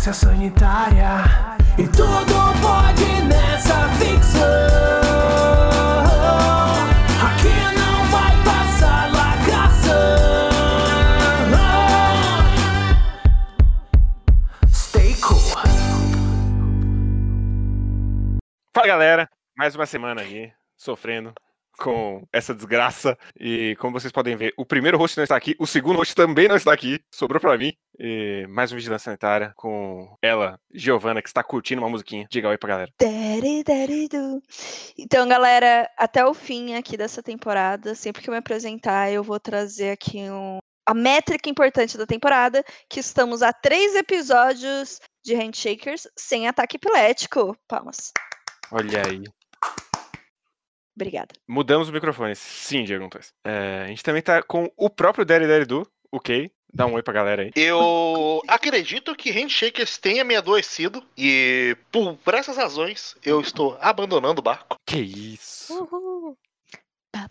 vigilância sanitária. E tudo pode nessa ficção. Aqui não vai passar lacração. Stay cool. Fala galera, mais uma semana aí, sofrendo com essa desgraça. E como vocês podem ver, o primeiro host não está aqui, o segundo host também não está aqui, sobrou pra mim. E mais um Vigilância Sanitária com ela, Giovana, que está curtindo uma musiquinha. Diga oi pra galera. Então, galera, até o fim aqui dessa temporada, sempre que eu me apresentar, eu vou trazer aqui um, a métrica importante da temporada, que estamos a três episódios de Handshakers sem ataque epilético. Palmas. Olha aí. Obrigada. Mudamos os microfones. Sim, Diego Antunes. É, a gente também tá com o próprio Daddy Daddy Do, o Kay. Dá um oi pra galera aí. Eu acredito que Handshakers tenha me adoecido e por, por essas razões eu estou abandonando o barco. Que isso. Uhul.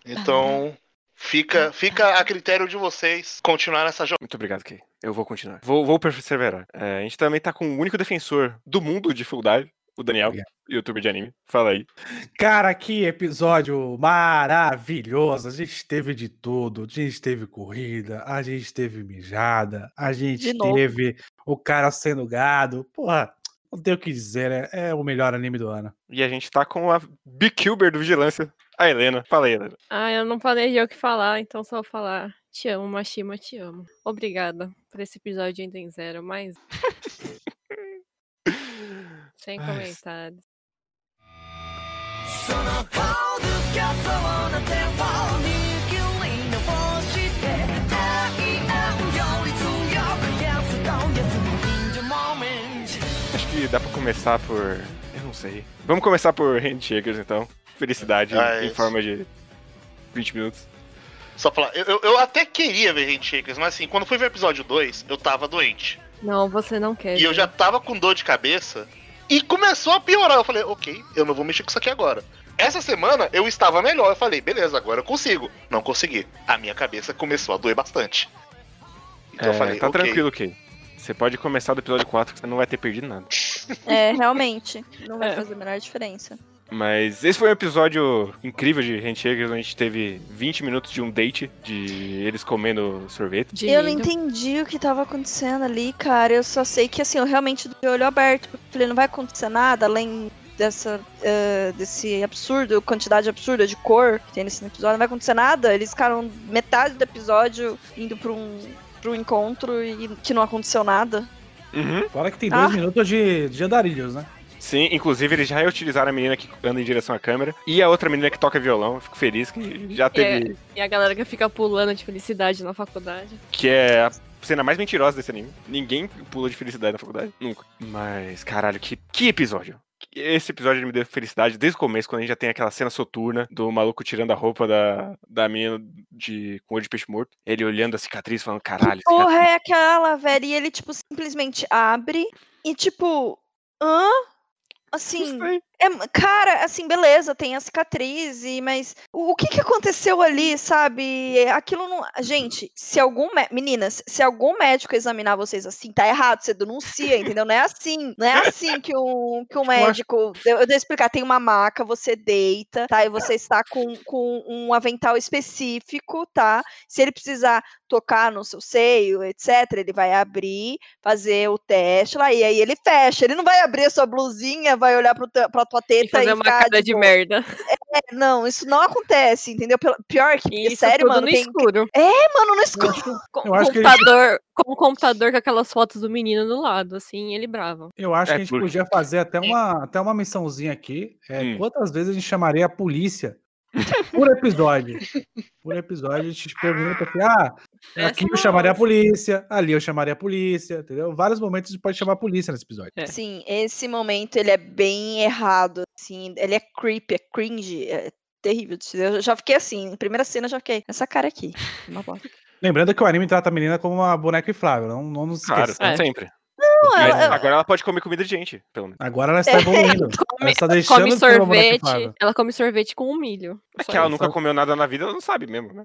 Então fica, fica a critério de vocês continuar nessa jornada. Muito obrigado, Kay. Eu vou continuar. Vou, vou perseverar. É, a gente também tá com o único defensor do mundo de Full Dive, o Daniel, Obrigado. youtuber de anime. Fala aí. Cara, que episódio maravilhoso. A gente teve de tudo. A gente teve corrida, a gente teve mijada, a gente De teve o cara sendo gado. Porra, não tenho o que dizer, né? É o melhor anime do ano. E a gente tá com a Beekeeper do Vigilância, a Helena. Fala aí, Helena. Ah, eu não planejei o que falar, então só vou falar. Te amo, Mashima, te amo. Obrigada por esse episódio ainda em zero, mas. Sem Ai. comentários. Acho que dá pra começar por. Eu não sei. Vamos começar por Handshakers então. Felicidade ah, é em forma de 20 minutos. Só falar, eu, eu, até queria ver Handshakers, mas assim, quando fui ver o episódio 2, eu tava doente. Não, você não quer. E eu já tava com dor de cabeça e começou a piorar. Eu falei, ok, eu não vou mexer com isso aqui agora. Essa semana eu estava melhor. Eu falei, beleza, agora eu consigo. Não consegui. A minha cabeça começou a doer bastante. Então eu É, falei, tá ok. tranquilo, Kay. Você pode começar do episódio 4, que você não vai ter perdido nada. É, realmente. Não vai É. fazer a menor diferença. Mas esse foi um episódio incrível de Handshakers, onde a gente teve 20 minutos de um date, de eles comendo sorvete. De eu não entendi o que tava acontecendo ali, cara. Eu só sei que, assim, eu realmente de olho aberto. porque eu Falei, não vai acontecer nada além dessa, eh, desse absurdo, quantidade absurda de cor que tem nesse episódio. Não vai acontecer nada. Eles ficaram metade do episódio indo pra um, pra um encontro e que não aconteceu nada. Uhum. Fora que tem dois Ah. minutos de, de andarilhos, né? Sim, inclusive eles já reutilizaram a menina que anda em direção à câmera e a outra menina que toca violão. Eu fico feliz que já teve. E a galera que fica pulando de felicidade na faculdade. Que é a cena mais mentirosa desse anime. Ninguém pula de felicidade na faculdade. Nunca. Mas, caralho, que, que episódio. Esse episódio me deu felicidade desde o começo, quando a gente já tem aquela cena soturna do maluco tirando a roupa da, da menina de, com olho de peixe morto. Ele olhando a cicatriz, falando, caralho, Porra, cicatriz. é aquela, velho. E ele, tipo, simplesmente abre e, tipo, hã? Assim. É, cara, assim, beleza, tem a cicatriz, e, mas o, o que que aconteceu ali, sabe? Aquilo não. Gente, se algum. Meninas, se algum médico examinar vocês assim, tá errado, você denuncia, entendeu? Não é assim. Não é assim que um, que um acho- médico. Eu, eu devo explicar, tem uma maca, você deita, tá? E você está com, com um avental específico, tá? Se ele precisar tocar no seu seio, etc., ele vai abrir, fazer o teste lá, e aí ele fecha. Ele não vai abrir a sua blusinha, vai olhar pro pra tua teta E fazer e uma ficar, cara de tipo, merda. "É, não, isso não acontece, entendeu? Pior que, porque, isso sério, tudo mano, no tem... escuro. É, mano, no escuro. Com Eu acho que ele- computador, com o computador com aquelas fotos do menino do lado, assim, ele bravo. Eu acho É, que a gente porque- podia fazer até uma, até uma missãozinha aqui. É, Hum. Quantas vezes a gente chamaria a polícia por episódio? Por episódio a gente pergunta assim, ah, Essa aqui eu não, chamaria a polícia, ali eu chamaria a polícia, entendeu? Vários momentos a gente pode chamar a polícia nesse episódio. É. Sim, esse momento ele é bem errado, assim, ele é creepy, é cringe, é terrível. Eu já fiquei assim, primeira cena eu já fiquei, essa cara aqui, uma bosta. Lembrando que o anime trata a menina como uma boneca inflável, não, não nos Claro, esqueça. É. sempre. Não, Mas ela- agora ela pode comer comida de gente, pelo menos. Agora ela está evoluindo. ela Come, está deixando come sorvete, ela come sorvete com um milho. É Só que ela nunca comeu nada na vida, ela não sabe mesmo, né?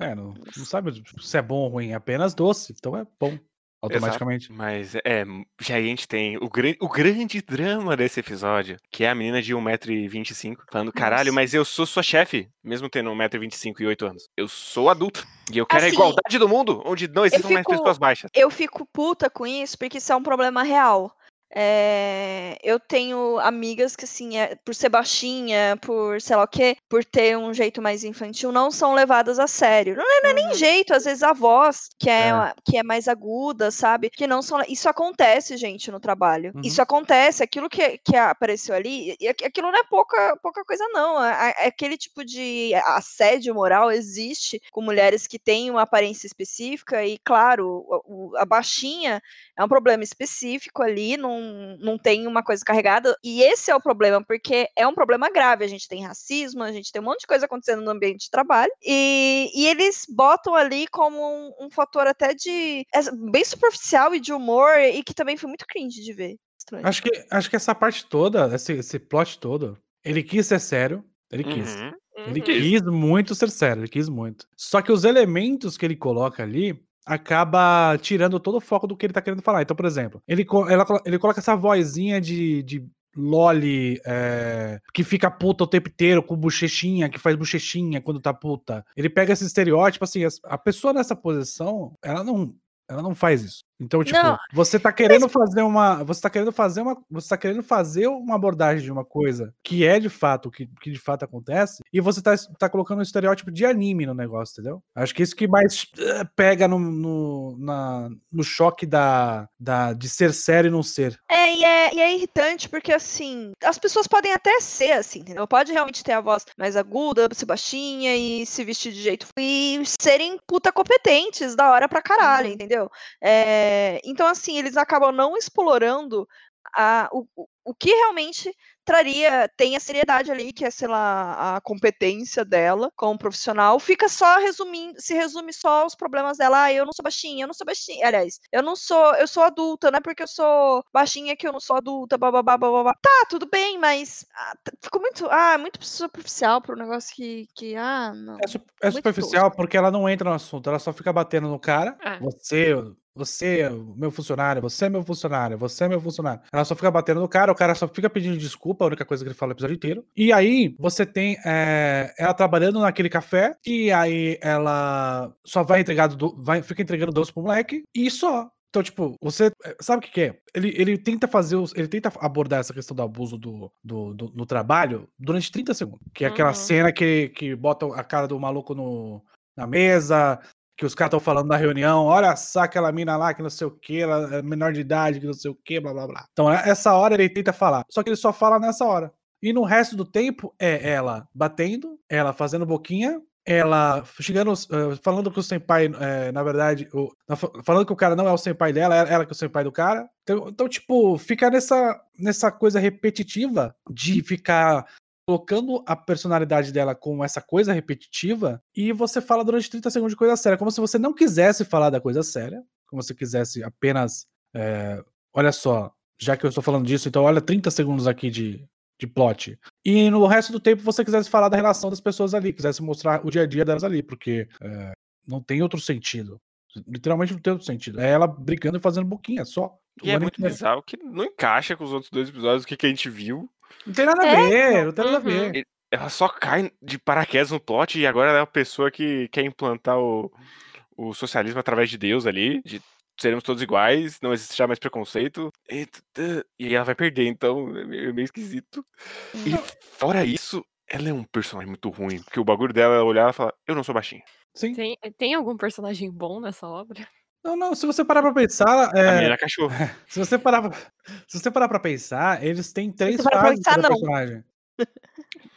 É, não, não sabe se é bom ou ruim, é apenas doce, então é bom. Automaticamente. Mas é, já a gente tem o, gran- o grande drama desse episódio, que é a menina de 1,25m falando, caralho, mas eu sou sua chefe, mesmo tendo 1,25m e 8 anos. Eu sou adulto. E eu quero a Assim, igualdade do mundo, onde não existam mais pessoas baixas. Eu fico puta com isso porque isso é um problema real. É, eu tenho amigas que, assim, é- por ser baixinha, por sei lá o quê, por ter um jeito mais infantil, não são levadas a sério. Não é, não é nem jeito, às vezes a voz, que é, É. que é mais aguda, sabe? Que não são. Isso acontece, gente, no trabalho. Uhum. Isso acontece, aquilo que, que apareceu ali, e aqu- aquilo não é pouca, pouca coisa, não. É, aquele tipo de assédio moral existe com mulheres que têm uma aparência específica, e claro, o- a baixinha é um problema específico ali, não, não tem uma coisa carregada. E esse é o problema, porque é um problema grave. A gente tem racismo, a gente tem um monte de coisa acontecendo no ambiente de trabalho. E, e eles botam ali como um, um fator até de. é bem superficial e de humor, e que também foi muito cringe de ver. Estranho. Acho que, acho que essa parte toda, esse, esse plot todo, ele quis ser sério. Ele quis. Uhum. Ele Uhum. quis muito ser sério, ele quis muito. Só que os elementos que ele coloca ali acaba tirando todo o foco do que ele tá querendo falar. Então, por exemplo, ele, ela ele coloca essa vozinha de, de Loli é, que fica puta o tempo inteiro com bochechinha, que faz bochechinha quando tá puta. Ele pega esse estereótipo, assim, as- a pessoa nessa posição, ela não. Ela não faz isso. Então, tipo, Não, você tá querendo fazer uma. Você tá querendo fazer uma. Você tá querendo fazer uma abordagem de uma coisa que é de fato, que, que de fato acontece, e você tá, tá colocando um estereótipo de anime no negócio, entendeu? Acho que isso que mais eh, pega no, no, na- no choque da, da, de ser sério e não ser. É e, é, e é irritante porque, assim, as pessoas podem até ser assim, entendeu? Pode realmente ter a voz mais aguda, ser baixinha e se vestir de jeito. E serem puta competentes da hora pra caralho, Uhum. entendeu? É, então, assim, eles acabam não explorando a, o, o- que realmente traria, tem a seriedade ali, que é, sei lá, a competência dela como profissional, fica só resumindo, se resume só aos problemas dela, ah, eu não sou baixinha, eu não sou baixinha, aliás, eu não sou, eu sou adulta, não é porque eu sou baixinha que eu não sou adulta, bababá, bababá. Tá, tudo bem, mas ah, ficou muito, ah, muito superficial pro negócio que, que ah, não. É, su- é superficial porque ela não entra no assunto, ela só fica batendo no cara. É. Você, você é meu funcionário, você é meu funcionário, você é meu funcionário. Ela só fica batendo no cara, o cara só fica pedindo desculpa, a única coisa que ele fala o episódio inteiro. E aí você tem é, ela trabalhando naquele café, e aí ela só vai entregar, do, vai, fica entregando doce pro moleque, e só. Então, tipo, você. eh, Sabe o que, que é? Ele, ele tenta fazer. os- Ele tenta abordar essa questão do abuso do, do, do- no trabalho durante 30 segundos. Que é aquela Uhum. cena que, que bota a cara do maluco no, na mesa, que os caras estão falando na reunião, olha só aquela mina lá que não sei o que, ela é menor de idade, que não sei o que, blá blá blá. Então, é- essa hora ele tenta falar. Só que ele só fala nessa hora. E no resto do tempo é ela batendo, ela fazendo boquinha, ela chegando, eh, falando que o senpai, eh, na verdade, o- falando que o cara não é o senpai dela, é ela que é o senpai do cara. Então, então, tipo, fica nessa, nessa coisa repetitiva de ficar colocando a personalidade dela com essa coisa repetitiva e você fala durante 30 segundos de coisa séria, como se você não quisesse falar da coisa séria, como se quisesse apenas, eh, olha só, já que eu estou falando disso, então olha 30 segundos aqui de, de plot. E no resto do tempo você quisesse falar da relação das pessoas ali, quisesse mostrar o dia a dia delas ali, porque eh, não tem outro sentido. Literalmente não tem outro sentido. É ela brigando e fazendo boquinha, só. E é muito bizarro que não encaixa com os outros dois episódios, o que, que a gente viu. Não tem nada a É, ver, não tem nada a Uhum. ver. Ela só cai de paraquedas no plot e agora ela é a pessoa que quer implantar o, o socialismo através de Deus ali, de seremos todos iguais, não existirá mais preconceito. E, e aí ela vai perder, então é meio, meio esquisito. E fora isso, ela é um personagem muito ruim, porque o bagulho dela é olhar e falar, eu não sou baixinha. Sim. Tem, tem algum personagem bom nessa obra? Não, não, se você parar pra pensar, é, menina é cachorro. se você parar pra, se você parar pra pensar, eles têm três você frases pensar, cada não. personagem.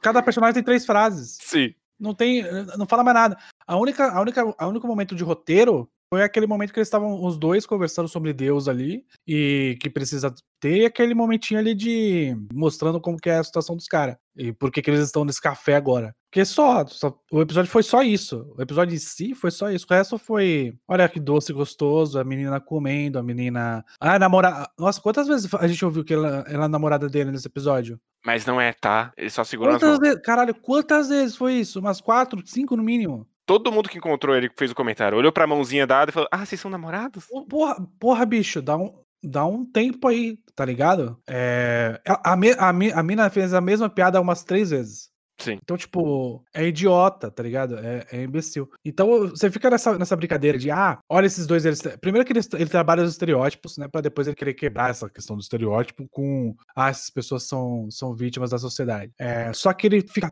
Cada personagem tem três frases. Sim. Não tem, não fala mais nada. A única, a única, a único momento de roteiro foi aquele momento que eles estavam os dois conversando sobre Deus ali e que precisa ter aquele momentinho ali de mostrando como que é a situação dos caras e por que que eles estão nesse café agora. Porque só, só- o episódio foi só isso. O episódio em si foi só isso. O resto foi, olha que doce gostoso, a menina comendo, a menina, ah, namorada. Nossa, quantas vezes a gente ouviu que ela, ela é namorada dele nesse episódio? Mas não é, tá? Ele só segura as Quantas mãos. vezes, caralho, quantas vezes foi isso? Umas quatro, cinco no mínimo. Todo mundo que encontrou ele que fez o comentário olhou pra mãozinha dada e falou: Ah, vocês são namorados? Porra, porra, bicho, dá um, dá um tempo aí, tá ligado? É, a, me- a, mi- a mina fez a mesma piada umas três vezes. Sim. Então, tipo, é idiota, tá ligado? É, é imbecil. Então, você fica nessa, nessa brincadeira de, ah, olha esses dois, eles. Primeiro que ele, ele trabalha os estereótipos, né? Pra depois ele querer quebrar essa questão do estereótipo com, ah, essas pessoas são, são vítimas da sociedade. É, só que ele fica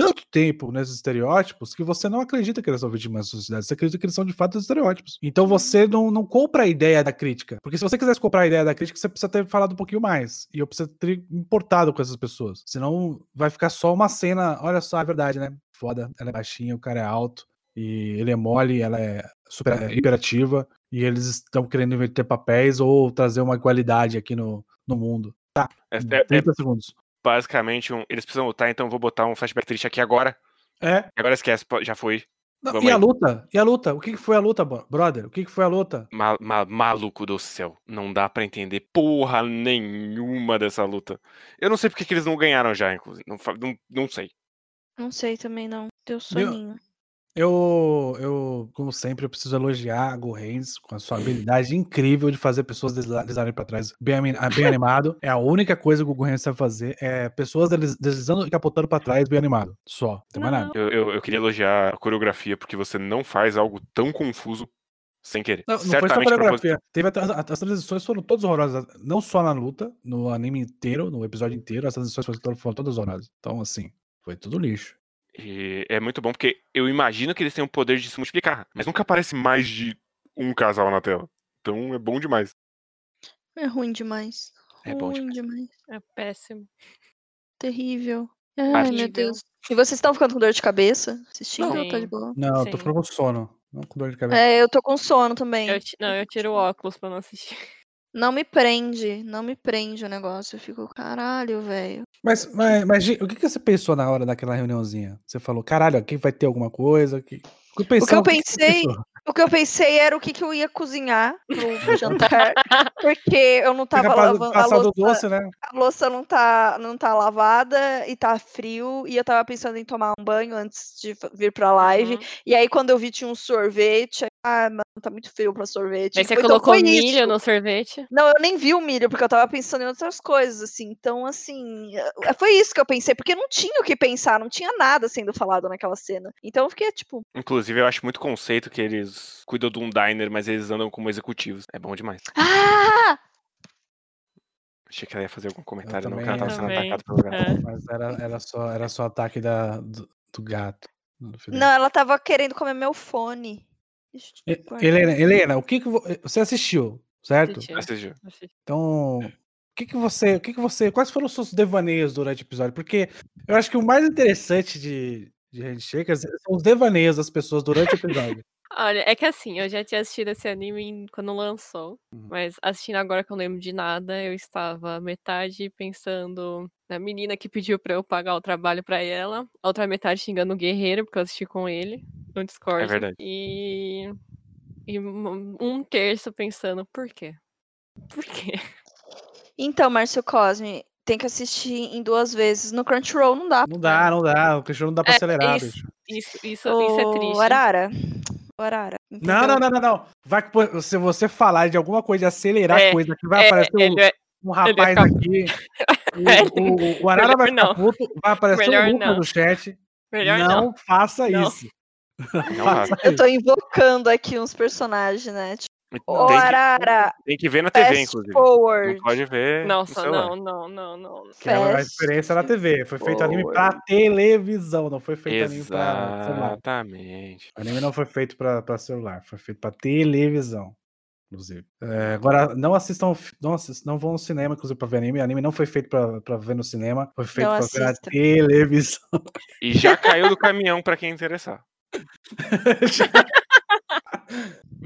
tanto tempo nesses estereótipos que você não acredita que eles são vítimas da sociedade, você acredita que eles são de fato estereótipos. Então você não, não compra a ideia da crítica. Porque se você quisesse comprar a ideia da crítica, você precisa ter falado um pouquinho mais. E eu preciso ter importado com essas pessoas. Senão vai ficar só uma cena. Olha só, é verdade, né? Foda, ela é baixinha, o cara é alto. E ele é mole, ela é super é, hiperativa. E eles estão querendo inverter papéis ou trazer uma igualdade aqui no, no mundo. Tá, É, é- é 30 segundos. Basicamente um. Eles precisam lutar, então eu vou botar um flashback triste aqui agora. É, Agora esquece, já foi. Não, e a aí. luta? E a luta? O que, que foi a luta, bro- brother? O que, que foi a luta? Ma- ma- maluco do céu. Não dá pra entender porra nenhuma dessa luta. Eu não sei porque que eles não ganharam já, inclusive. Não, não, não sei. Não sei também, não. Deu Meu- soninho. Eu, eu, como sempre, eu preciso elogiar a Go Hands com a sua habilidade incrível de fazer pessoas deslizarem pra trás bem, ah, bem animado. É a única coisa que o Go Hands sabe fazer. É pessoas desliz- deslizando e capotando pra trás bem animado. Só. Não tem mais nada. Eu, eu, eu queria elogiar a coreografia, porque você não faz algo tão confuso sem querer. Não, não foi só Certamente coreografia. Teve a- a- as transições foram todas horrorosas. Não só na luta, no anime inteiro, no episódio inteiro, as transições foram, foram todas horrorosas. Então, assim, foi tudo lixo. E é muito bom porque eu imagino que eles têm o poder de se multiplicar, mas nunca aparece mais de um casal na tela. Então é bom demais. É ruim demais. É bom ruim demais. demais. É péssimo. Terrível. Ai, meu. Deus. E vocês estão ficando com dor de cabeça? Assistindo ou tá de boa? Não, eu tô ficando com sono. Não com dor de cabeça. É, eu tô com sono também. Eu, não, eu tiro o óculos pra não assistir. Não me prende, não me prende o negócio. Eu fico, caralho, velho. Mas, mas, mas, Gi, o que, que você pensou na hora daquela reuniãozinha? Você falou, caralho, aqui vai ter alguma coisa? Que... O que, O que eu pensei, pensou? o que eu pensei era o que, que eu ia cozinhar pro, jantar, porque eu não tava lavando a louça, doce, né? a louça não tá, não tá lavada e tá frio, e eu tava pensando em tomar um banho antes de vir pra live, Uhum. e aí quando eu vi tinha um sorvete, ah, mano, tá muito frio pra sorvete. Aí você Então colocou milho isso. no sorvete. Não, eu nem vi o milho, porque eu tava pensando em outras coisas, assim. Então, assim, eh, foi isso que eu pensei, porque não tinha o que pensar, não tinha nada sendo falado naquela cena. Então eu fiquei, tipo, Inclusive, eu acho muito conceito que eles cuidam de um diner, mas eles andam como executivos. É bom demais. ah! Achei que ela ia fazer algum comentário, não, que também, ela tava sendo também. atacada pelo gato. É. Mas era, era, só, era só ataque da, do, do gato. Não, ela tava querendo comer meu fone. Helena, Helena, o que, que vo- você assistiu, certo? Assisti, Assistiu. assisti. Então, o que, que você, o que, que você, quais foram os seus devaneios durante o episódio? Porque eu acho que o mais interessante de, de Handshakers são os devaneios das pessoas durante o episódio. Olha, é que assim, eu já tinha assistido esse anime quando lançou, Uhum. mas assistindo agora que eu não lembro de nada, eu estava metade pensando na menina que pediu pra eu pagar o trabalho pra ela, a outra metade xingando o guerreiro, porque eu assisti com ele no Discord. verdade. E, e um terço pensando, por quê? Por quê? Então, Márcio Cosme, tem que assistir em duas vezes. No Crunchyroll não dá. Não dá, não dá. O Cristiano não dá pra É, acelerar, isso. bicho. Isso, isso, isso é triste. Arara. Ô, Arara. Não, entendeu? não, não, não, não. Vai, se você falar de alguma coisa, acelerar É, a coisa, que vai É, aparecer um, é- um rapaz ficar- aqui. É, O, o, o Arara vai ficar puto, vai aparecer Melhor um não. no chat. melhor não, não. faça Não. isso. Não Eu tô invocando aqui uns personagens, né? Tipo, Ô, tem, que, Arara, tem que ver na TV, inclusive. forward. Não pode ver. no Nossa, não, não, não, não. Que é a experiência na TV. Foi feito anime pra forward. televisão, não foi feito anime pra celular. Exatamente. O anime não foi feito pra, pra celular, foi feito pra televisão. Inclusive. É, agora, não assistam, não, assistam, não vão no cinema, inclusive, pra ver anime. Anime não foi feito pra, pra ver no cinema, foi feito Não pra ver na assista. televisão. E já caiu do caminhão pra quem interessar.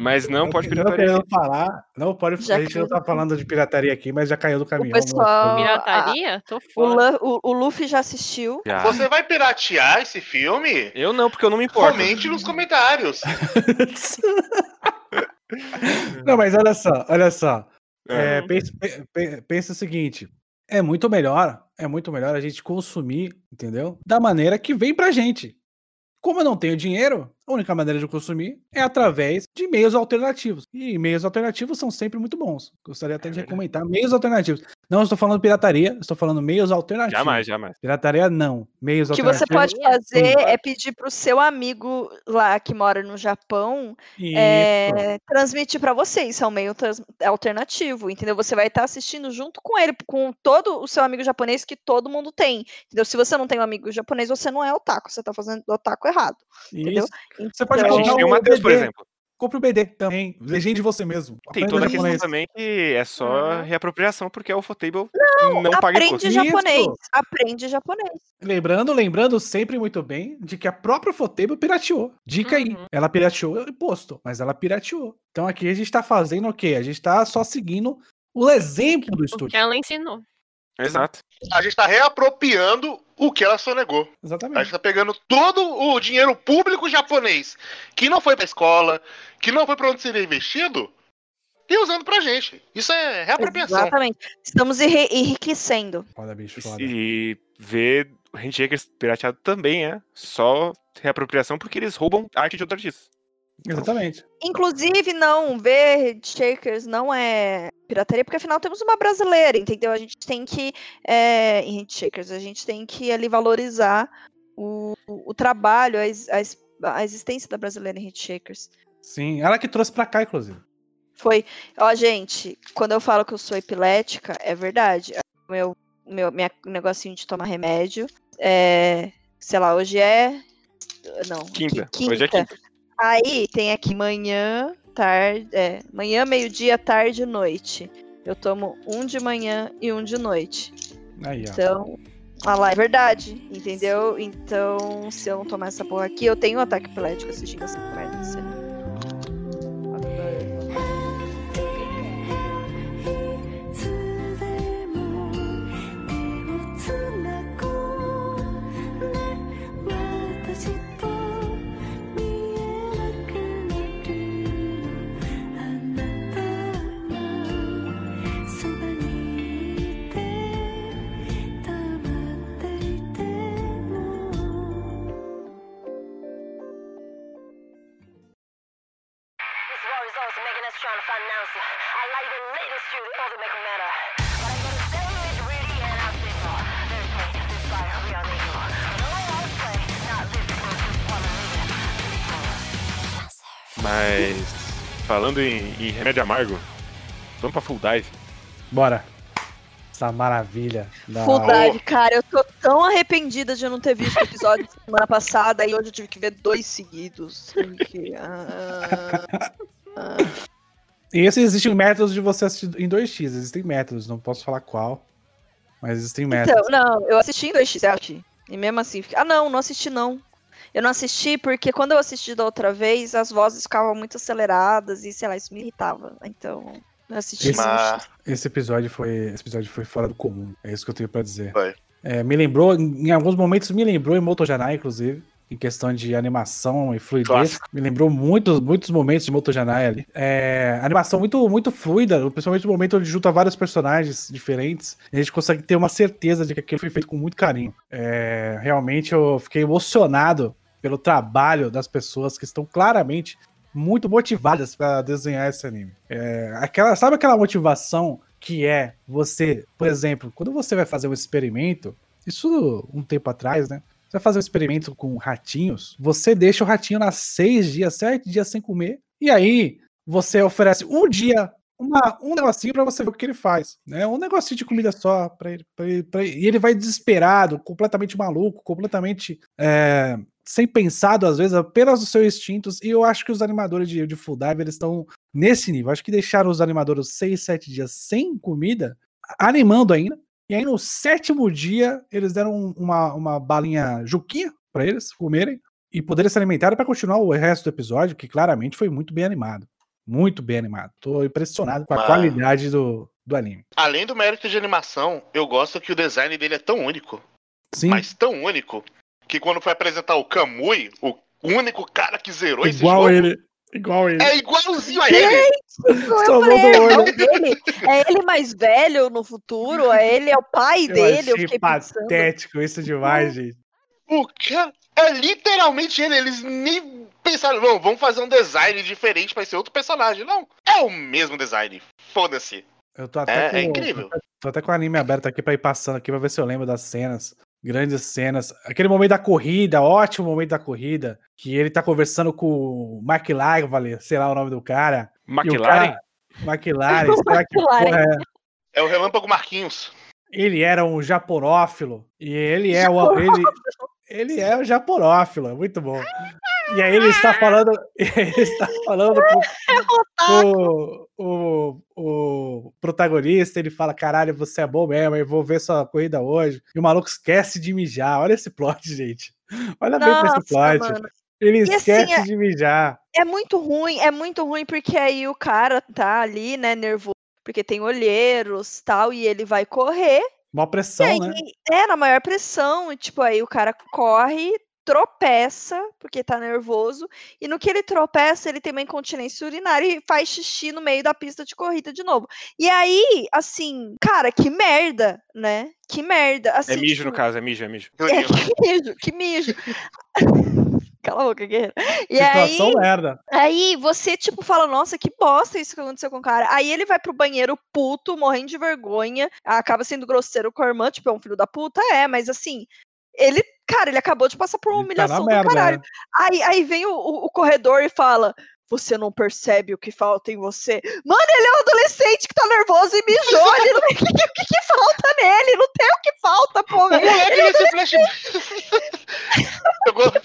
Mas não pode Não pirataria. querendo falar, não pode, Já a gente caiu não tá falando de pirataria aqui, mas já caiu do caminhão. algumas pessoal-. Pirataria? Tô O, fora. O- o Luffy já assistiu. Já. Você vai piratear esse filme? Eu não, porque eu não me importo. Comente nos comentários. Não, mas olha só, olha só. É. É, pensa, pe- pe- pensa o seguinte: é muito melhor, é muito melhor a gente consumir, entendeu? Da maneira que vem pra gente. Como eu não tenho dinheiro, a única maneira de consumir é através de meios alternativos. E meios alternativos são sempre muito bons. Gostaria até É de verdade. comentar meios alternativos. Não estou falando pirataria, estou falando meios alternativos. Jamais, jamais. Pirataria não. Meios O que você alternativos. pode fazer sim. é pedir pro seu amigo lá que mora no Japão Isso. é, transmitir para você. Isso é um meio alternativo, entendeu? Você vai estar assistindo junto com ele, com todo o seu amigo japonês que todo mundo tem. Entendeu? Se você não tem um amigo japonês, você não é otaku, você tá fazendo otaku errado. entendeu? Você pode A Então- gente comprar tem o o Matheus, por exemplo. Compre o BD também. Legende você mesmo. Tem Aprenda toda a questão também que é só reapropriação, porque o Ufotable não, paga Aprende imposto. japonês. Isso. Aprende japonês. Lembrando, lembrando sempre muito bem de que a própria Fotable pirateou. Dica aí. Uhum. Ela pirateou o imposto, mas ela pirateou. Então aqui a gente tá fazendo o quê? A gente tá só seguindo o exemplo do O estúdio. que ela ensinou. Exato. A gente tá reapropriando o que ela sonegou. A Exatamente. gente tá pegando todo o dinheiro público japonês que não foi pra escola, que não foi pra onde seria investido, e usando pra gente. Isso é reapropriação. Exatamente. Estamos enri- enriquecendo. Foda, bicho, E- foda. E ver o Handshakers pirateado também é só reapropriação porque eles roubam arte de outros artistas. Exatamente. Inclusive, não, ver Shakers não é pirataria, porque afinal temos uma brasileira, entendeu? A gente tem que, é, em Shakers, a gente tem que ali valorizar o, o trabalho, a, a a existência da brasileira em Hitchakers. Sim, ela que trouxe pra cá, inclusive. Foi, ó, gente, quando eu falo que eu sou epilética, é verdade. Meu, meu minha negocinho de tomar remédio, é, sei lá, hoje é, não, Quinta. qui- Hoje é quinta. Aí tem aqui manhã, tarde, é, manhã, meio-dia, tarde e noite. Eu tomo um de manhã e um de noite. Aí, ó. Então, ah lá, é verdade, entendeu? Então, se eu não tomar essa porra aqui, eu tenho um ataque epilético assistindo essa merda. Falando em, em remédio amargo, vamos pra Full Dive. Bora. Essa maravilha. Da... Full Dive, cara, eu tô tão arrependida de eu não ter visto o episódio semana passada e hoje eu tive que ver dois seguidos. Porque, ah, ah, E esse existem métodos de você assistir em 2x. Existem métodos, não posso falar qual. Mas existem métodos. Então, não, eu assisti em 2x, eu assisti. E mesmo assim, fica- ah não, não assisti não. Eu não assisti porque quando eu assisti da outra vez, as vozes ficavam muito aceleradas e, sei lá, isso me irritava. Então, eu assisti Esse- Mas- 2x. Esse episódio foi. Esse episódio foi fora do comum. É isso que eu tenho pra dizer. Foi. É, me lembrou, em alguns momentos me lembrou em Motojanai, inclusive. Em questão de animação e fluidez. Clássico. Me lembrou muitos, muitos momentos de Motojanai ali. É, animação muito, muito fluida, principalmente no momento onde junta vários personagens diferentes. A gente consegue ter uma certeza de que aquilo foi feito com muito carinho. É, realmente eu fiquei emocionado pelo trabalho das pessoas que estão claramente muito motivadas para desenhar esse anime. É, aquela, sabe aquela motivação que é você, por exemplo, quando você vai fazer um experimento, isso um tempo atrás, né? Você vai fazer um experimento com ratinhos, você deixa o ratinho nas seis dias, sete dias sem comer, e aí você oferece um dia, uma, um negocinho pra você ver o que ele faz, né? Um negocinho de comida só pra ele, pra ele, ele- e ele vai desesperado, completamente maluco, completamente é, sem pensado às vezes, apenas os seus instintos. E eu acho que os animadores de, de Full Dive eles estão nesse nível. Acho que deixaram os animadores seis, sete dias sem comida, animando ainda. E aí no sétimo dia eles deram um- uma, uma balinha juquinha pra eles comerem e poderem se alimentar para continuar o resto do episódio, que claramente foi muito bem animado. Muito bem animado. Tô impressionado com a Mas- qualidade do, do anime. Além do mérito de animação, eu gosto que o design dele é tão único, Sim, mas tão único, que quando foi apresentar o Kamui, o único cara que zerou esse igual jogo, ele. Igual ele. é igualzinho a ele. Eu Salvou falei, do é, olho. é ele, é ele mais velho no futuro? É ele, é o pai Eu dele? Eu achei pensando. patético isso demais, gente. O cara é literalmente ele. Eles nem pensaram, não, vamos fazer um design diferente pra ser outro personagem. Não, é o mesmo design. Foda-se. Eu tô até É, com, é incrível. Tô até com o anime aberto aqui pra ir passando aqui pra ver se eu lembro das cenas. Grandes cenas. Aquele momento da corrida, ótimo momento da corrida. Que ele tá conversando com o McLaren, sei lá o nome do cara. McLaren? cara- McLaren, será que porra é? É o Relâmpago Marquinhos. Ele era um japorófilo. E ele é o. Ele, ele é o japorófilo, é muito bom. E aí ele está falando. Ele está falando com, o, o, o protagonista, ele fala: caralho, você é bom mesmo, eu vou ver sua corrida hoje. E o maluco esquece de mijar. Olha esse plot, gente. Olha bem pra Nossa, esse plot. mano. Ele assim, esquece é- de mijar. É muito ruim, é muito ruim porque aí o cara tá ali, né, nervoso, porque tem olheiros tal, e ele vai correr. Mó E pressão, aí, né? é, na maior pressão, e tipo, aí o cara corre, tropeça, porque tá nervoso, e no que ele tropeça, ele tem uma incontinência urinária e faz xixi no meio da pista de corrida de novo. E aí, assim, cara, que merda, né? Que merda. Assim, É mijo, tipo, no caso, é mijo, é mijo. É, que mijo, que mijo. Cala a boca, guerreiro. E aí, Situação merda. Aí você, tipo, fala, nossa, que bosta isso que aconteceu com o cara. Aí ele vai pro banheiro puto, morrendo de vergonha, acaba sendo grosseiro com a irmã, tipo, é um filho da puta, é, mas assim, ele, cara, ele acabou de passar por uma Ele tá humilhação do merda, caralho. né? Aí, aí vem o, o- o corredor e fala, você não percebe o que falta em você. Mano, ele é um adolescente que tá nervoso e mijou, ele não... o, que, que que falta nele? Não tem o que falta, O porra. moleque nesse flashback. eu, gosto,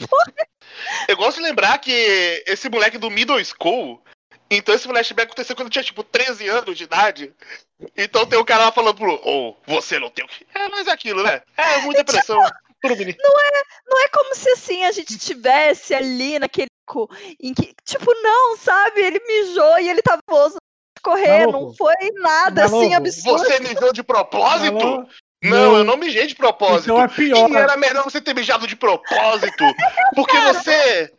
eu gosto de lembrar que esse moleque do Middle School. Então esse flashback aconteceu quando eu tinha tipo 13 anos de idade. Então tem o cara lá falando pro. Oh, você não tem o que. É, mas é aquilo, né? É muita pressão pro menino. Não é como se assim a gente tivesse ali naquele co- em que, tipo, não, sabe? Ele mijou e ele tava de correr, não Maluco. foi nada assim Maluco. absurdo. Você mijou de propósito? Não, eu não mijei de propósito. Então é pior. E era melhor você ter mijado de propósito. Porque você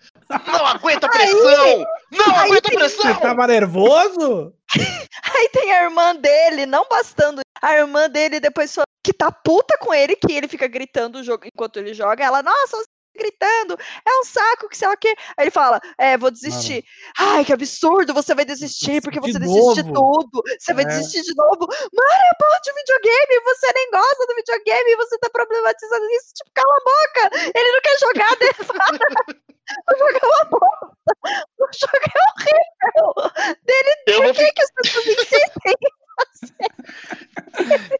não aguenta pressão! Não aí aguenta tem- pressão! Você tava nervoso? Aí tem a irmã dele, não bastando, a irmã dele depois que tá puta com ele, que ele fica gritando o jogo enquanto ele joga. Ela, nossa, você tá gritando, é um saco, que sei lá o quê. Aí ele fala, é, vou desistir. Ai, que absurdo, você vai desistir, porque De você desiste de novo. tudo. Você vai É. desistir de novo. Mano, é bom de videogame, você nem gosta do videogame, você tá problematizando isso. Tipo, cala a boca, ele não quer jogar, daí ele fala, o jogo é uma bosta, o jogo é horrível. Dele, Eu, vou por que, que as pessoas insistem?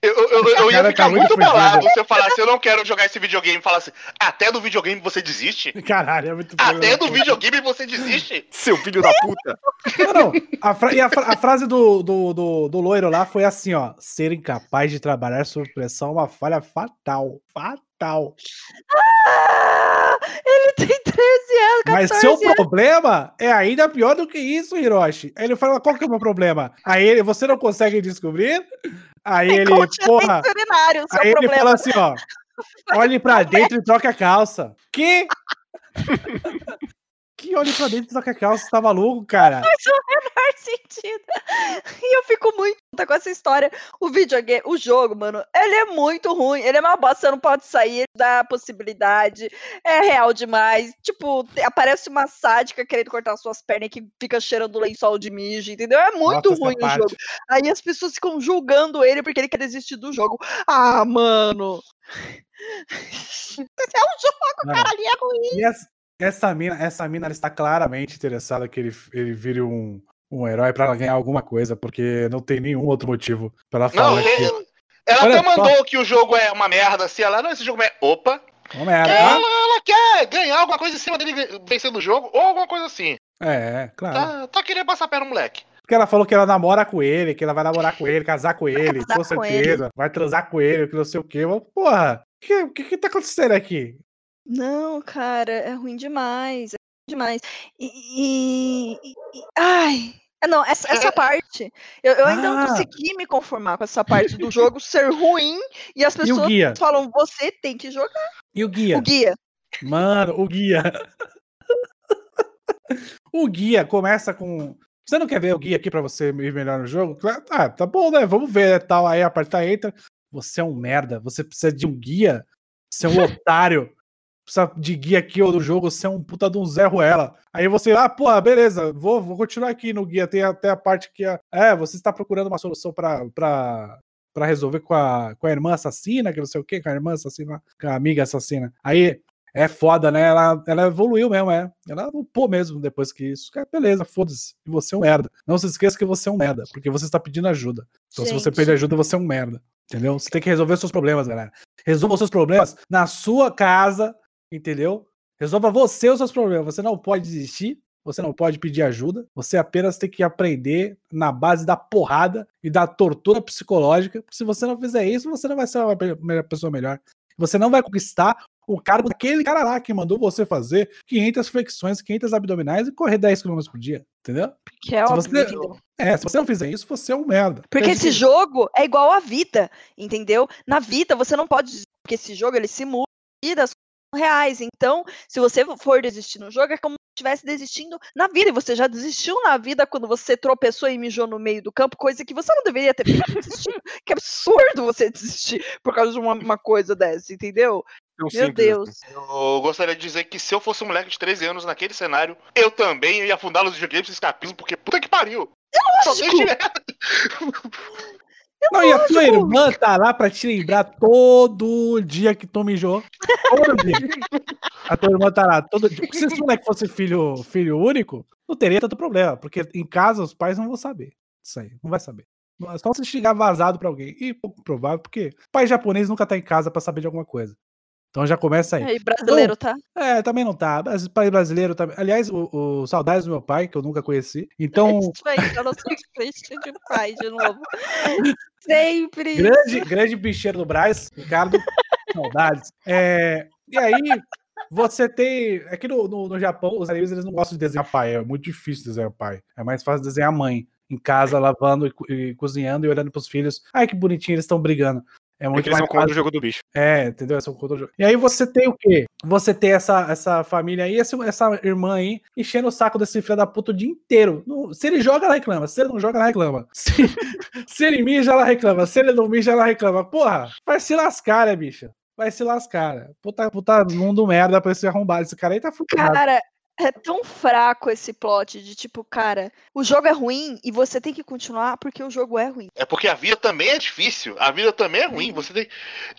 Eu, eu, eu- ia ficar tá muito muito bolado se eu falasse eu não quero jogar esse videogame e falasse até do videogame você desiste? Caralho, é muito Até bom. do videogame você desiste? Seu filho da puta. Não, não. A, fra- e a, fra- a frase do, do, do, do loiro lá foi assim, ó. Ser incapaz de trabalhar sob pressão é uma falha fatal. Fatal. Ah, ele tem 13 anos, 14 Mas seu anos. problema é ainda pior do que isso, Hiroshi. Aí ele fala, qual que é o meu problema? Aí ele, você não consegue descobrir? Aí ele, porra... Aí ele problema. fala assim, ó. Olhe pra dentro e troque a calça. Que? que olhe pra dentro e troque a calça? Você tá maluco, cara? faz o menor sentido. E eu fico muito puta com essa história. O videogame, o jogo, mano, ele é muito ruim. Ele é uma bosta, você não pode sair, ele dá a possibilidade. É real demais. Tipo, aparece uma sádica querendo cortar suas pernas que fica cheirando lençol de mijo, entendeu? É muito Nossa, ruim o parte. jogo. Aí as pessoas ficam julgando ele porque ele quer desistir do jogo. Ah, mano. É um jogo, cara, ali é ruim. E essa mina, essa mina ela está claramente interessada que ele, ele vire um, um herói pra ela ganhar alguma coisa, porque não tem nenhum outro motivo pra ela Não, falar que ele- ela Olha até só. mandou que o jogo é uma merda assim. Ela, não, esse jogo é. Opa! é uma merda. Ela, ela quer ganhar alguma coisa em cima dele vencendo o jogo ou alguma coisa assim. É, claro. Tá, tá querendo passar perna no moleque. Porque ela falou que ela namora com ele, que ela vai namorar com ele, casar com ele, casar com com certeza. Vai transar com ele, que não sei o quê. Mas, porra, o que, que, que tá acontecendo aqui? Não, cara, é ruim demais. É ruim demais. E. e- e- e- ai. é, Não, essa, essa parte. Eu, eu ainda não Ah. consegui me conformar com essa parte do jogo ser ruim e as E pessoas guia? falam, você tem que jogar. E o guia? O guia. Mano, o guia. o guia começa com. Você não quer ver o guia aqui pra você ir melhor no jogo? Ah, tá bom, né? Vamos ver tal. Aí aperta entra. Você é um merda. Você precisa de um guia. Você é um otário. Precisa de guia aqui ou do jogo, você é um puta de um Zé Ruela. Aí você, ah, pô, beleza, vou, vou continuar aqui no guia. Tem até a parte que é, é você está procurando uma solução pra, pra, pra resolver com a, com a irmã assassina, que não sei o que, com a irmã assassina, com a amiga assassina. Aí é foda, né? Ela, ela evoluiu mesmo, é. Ela upou mesmo depois que isso. É, beleza, foda-se. E você é um merda. Não se esqueça que você é um merda, porque você está pedindo ajuda. Então, se você Gente. pedir ajuda, você é um merda. Entendeu? Você tem que resolver os seus problemas, galera. Resolva os seus problemas na sua casa, entendeu? Resolva você os seus problemas. Você não pode desistir, você não pode pedir ajuda. Você apenas tem que aprender na base da porrada e da tortura psicológica. Se você não fizer isso, você não vai ser uma pessoa melhor. Você não vai conquistar o cargo daquele cara lá que mandou você fazer 500 flexões, 500 abdominais e correr 10 km por dia. Entendeu? Que é Se você-? É, se você não fizer isso, você é um merda. Porque Pensa esse que- jogo é igual à vida, entendeu? Na vida você não pode. Porque esse jogo ele simula vidas reais. Então, se você for desistir no jogo, é como se estivesse desistindo na vida. E você já desistiu na vida quando você tropeçou e mijou no meio do campo, coisa que você não deveria ter feito. desistindo. que absurdo você desistir por causa de uma, uma coisa dessa, entendeu? Tão Meu Deus. Eu gostaria de dizer que se eu fosse um moleque de 13 anos naquele cenário, eu também ia afundar nos videogames e escapismo, porque puta que pariu. Tem Lógico. Não, e a tua Lógico. irmã tá lá pra te lembrar todo dia que tu mijou. Todo dia. A tua irmã tá lá todo dia. Porque se esse moleque fosse filho, filho único, não teria tanto problema. Porque em casa os pais não vão saber. Isso aí, não vai saber. É só você chegar vazado pra alguém. E pouco provável, porque pai japonês nunca tá em casa pra saber de alguma coisa. Então já começa aí. Aí, brasileiro, tá? É, também não tá. Mas pai brasileiro também. Aliás, o, o saudades do meu pai, que eu nunca conheci. Então, Isso aí, tá no frente de pai de novo. Sempre. Grande, grande bicheiro do Braz, Ricardo. Saudades. É, e aí, você tem. Aqui no, no, no Japão, os animes eles não gostam de desenhar pai. É muito difícil desenhar pai. É mais fácil desenhar mãe. Em casa, lavando e, e cozinhando e olhando pros filhos. Ai, que bonitinho, eles estão brigando. É É muito mais são contra o jogo do bicho. É, entendeu? Essa é o jogo. E aí você tem o quê? Você tem essa, essa família aí, esse- essa irmã aí, enchendo o saco desse filho da puta o dia inteiro. Não- se ele joga, ela reclama. Se ele não joga, ela reclama. Se, se ele mija, ela reclama. Se ele não mija, ela reclama. Porra, vai se lascar, né, bicha? Vai se lascar. né? Puta, puta mundo merda pra esse arrombado. Esse cara aí tá fudido. Cara, é tão fraco esse plot de tipo, cara, o jogo é ruim e você tem que continuar porque o jogo é ruim. É porque a vida também é difícil. A vida também é ruim. Você tem.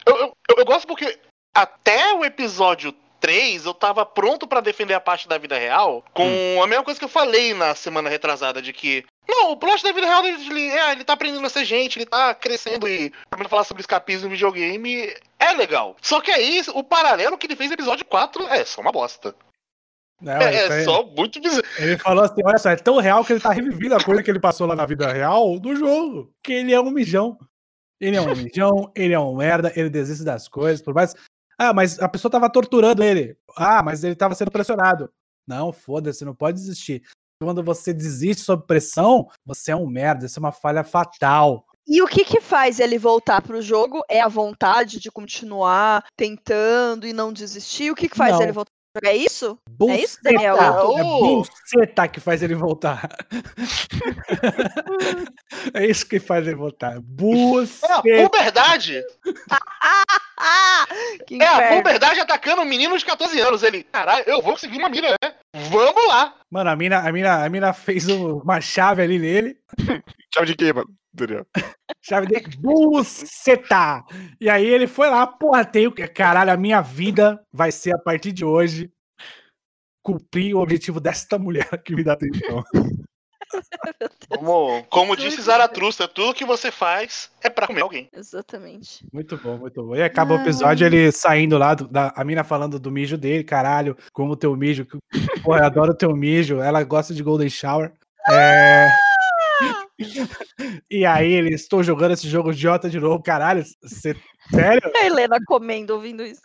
Eu, eu, eu- gosto porque até o episódio 3 eu tava pronto pra defender a parte da vida real com a mesma coisa que eu falei na semana retrasada, de que. Não, o plot da vida real ele, é, ele tá aprendendo a ser gente, ele tá crescendo e também falar sobre escapismo no videogame é legal. Só que aí, o paralelo que ele fez no episódio 4 é só uma bosta. Não, É, isso é aí- só muito bizarro. Ele falou assim: olha só, é tão real que ele tá revivendo a coisa que ele passou lá na vida real no jogo. Que ele é um mijão. Ele é um mijão, ele é um merda, ele desiste das coisas, por mais. Ah, mas a pessoa tava torturando ele. Ah, mas ele tava sendo pressionado. Não, foda-se, não pode desistir. Quando você desiste sob pressão, você é um merda, isso é uma falha fatal. E o que que faz ele voltar pro jogo? É a vontade de continuar tentando e não desistir? O que que faz Não. ele voltar pro jogo? É isso? É isso, Buceta, Daniel? É buceta que faz ele voltar. é isso que faz ele voltar. É a Buceta. puberdade! Que É a puberdade atacando um menino de 14 anos. Ele, caralho, eu vou conseguir uma mira, né? Vamos lá! Mano, a mina, a mina, a mina fez um- uma chave ali nele. Chave de quê, mano? Chave de buceta. E aí ele foi lá, porra, tenho que. Caralho, a minha vida vai ser a partir de hoje cumprir o objetivo desta mulher que me dá atenção. Como, como disse Zaratustra, tudo que você faz é pra comer alguém. Exatamente. Muito bom, muito bom. E acaba o episódio ele saindo lá, do- da, a mina falando do mijo dele, caralho, como o teu mijo. Porra, eu adoro o teu mijo. Ela gosta de Golden Shower. É... E aí ele, estou jogando esse jogo idiota de novo, caralho. Você, sério? A Helena comendo, ouvindo isso.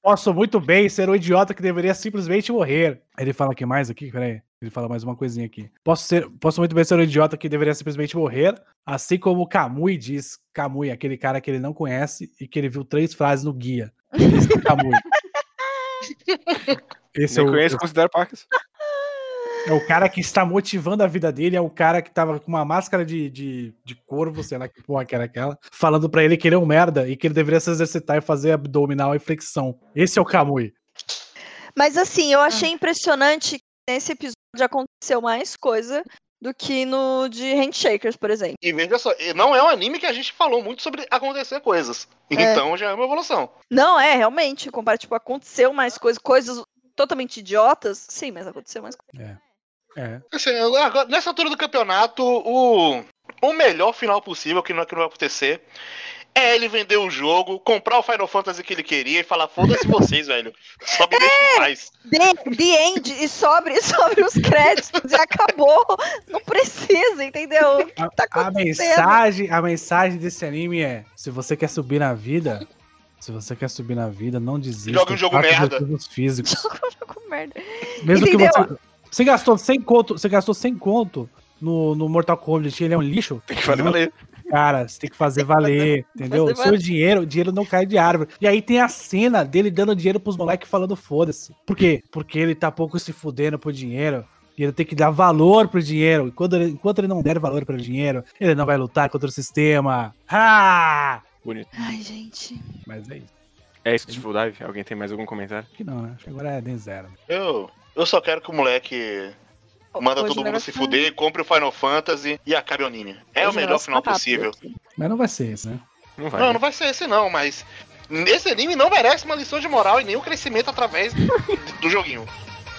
Posso muito bem ser um idiota que deveria simplesmente morrer. Ele fala aqui mais aqui, peraí. Ele fala mais uma coisinha aqui. Posso, ser, posso muito bem ser um idiota que deveria simplesmente morrer, assim como o Kamui diz. Kamui, aquele cara que ele não conhece e que ele viu três frases no guia. Esse é o Kamui. Esse é Nem o, conheço, considero pacas. É o cara que está motivando a vida dele, é o cara que tava com uma máscara de, de, de corvo, sei lá que porra que era aquela, falando pra ele que ele é um merda e que ele deveria se exercitar e fazer abdominal e flexão. Esse é o Kamui. Mas assim, Ah. eu achei impressionante que nesse episódio aconteceu mais coisa do que no de Handshakers, por exemplo. E veja só, não é um anime que a gente falou muito sobre acontecer coisas. É. Então já é uma evolução. Não, é, realmente, comparar, tipo, aconteceu mais coisas, coisas totalmente idiotas, sim, mas aconteceu mais coisas. É. Assim, agora, nessa altura do campeonato, o, o melhor final possível, que não, que não vai acontecer, é ele vender o jogo, comprar o Final Fantasy que ele queria e falar: foda-se vocês, velho. Só me deixa em paz. The, the End e sobre, sobre os créditos e acabou. Não precisa, entendeu? O que A, tá a mensagem, a mensagem desse anime é: se você quer subir na vida, se você quer subir na vida, não desista. Joga um jogo merda. físicos. Com merda. Mesmo que Entendeu? você. Você gastou 100 conto, você gastou 100 conto no, no Mortal Kombat, ele é um lixo. Tem que fazer valer. Cara, você tem que fazer valer, entendeu? fazer Seu valer. dinheiro, o dinheiro não cai de árvore. E aí tem a cena dele dando dinheiro pros moleques falando foda-se. Por quê? Porque ele tá pouco se fudendo por dinheiro. E ele tem que dar valor pro dinheiro. E quando ele- enquanto ele não der valor pro dinheiro, ele não vai lutar contra o sistema. Ha! Bonito. Ai, gente. Mas é isso. É isso de Full Dive? Alguém tem mais algum comentário? Acho que não, né? Acho que agora é Den Zero. Eu, eu só quero que o moleque manda Hoje todo o mundo se fuder, compre o Final Fantasy e acabe o anime. É o hoje melhor negócio final rápido possível. aqui. Mas não vai ser esse, né? Não vai. Não, né? não vai ser esse não, mas esse anime não merece uma lição de moral e nem um crescimento através do joguinho.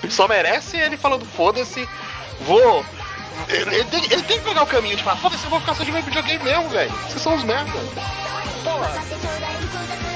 Só merece ele falando, foda-se, vou. Ele, ele tem, ele tem que pegar o caminho de falar, foda-se, eu vou ficar só jogando videogame mesmo, velho. Vocês são os merda. Porra.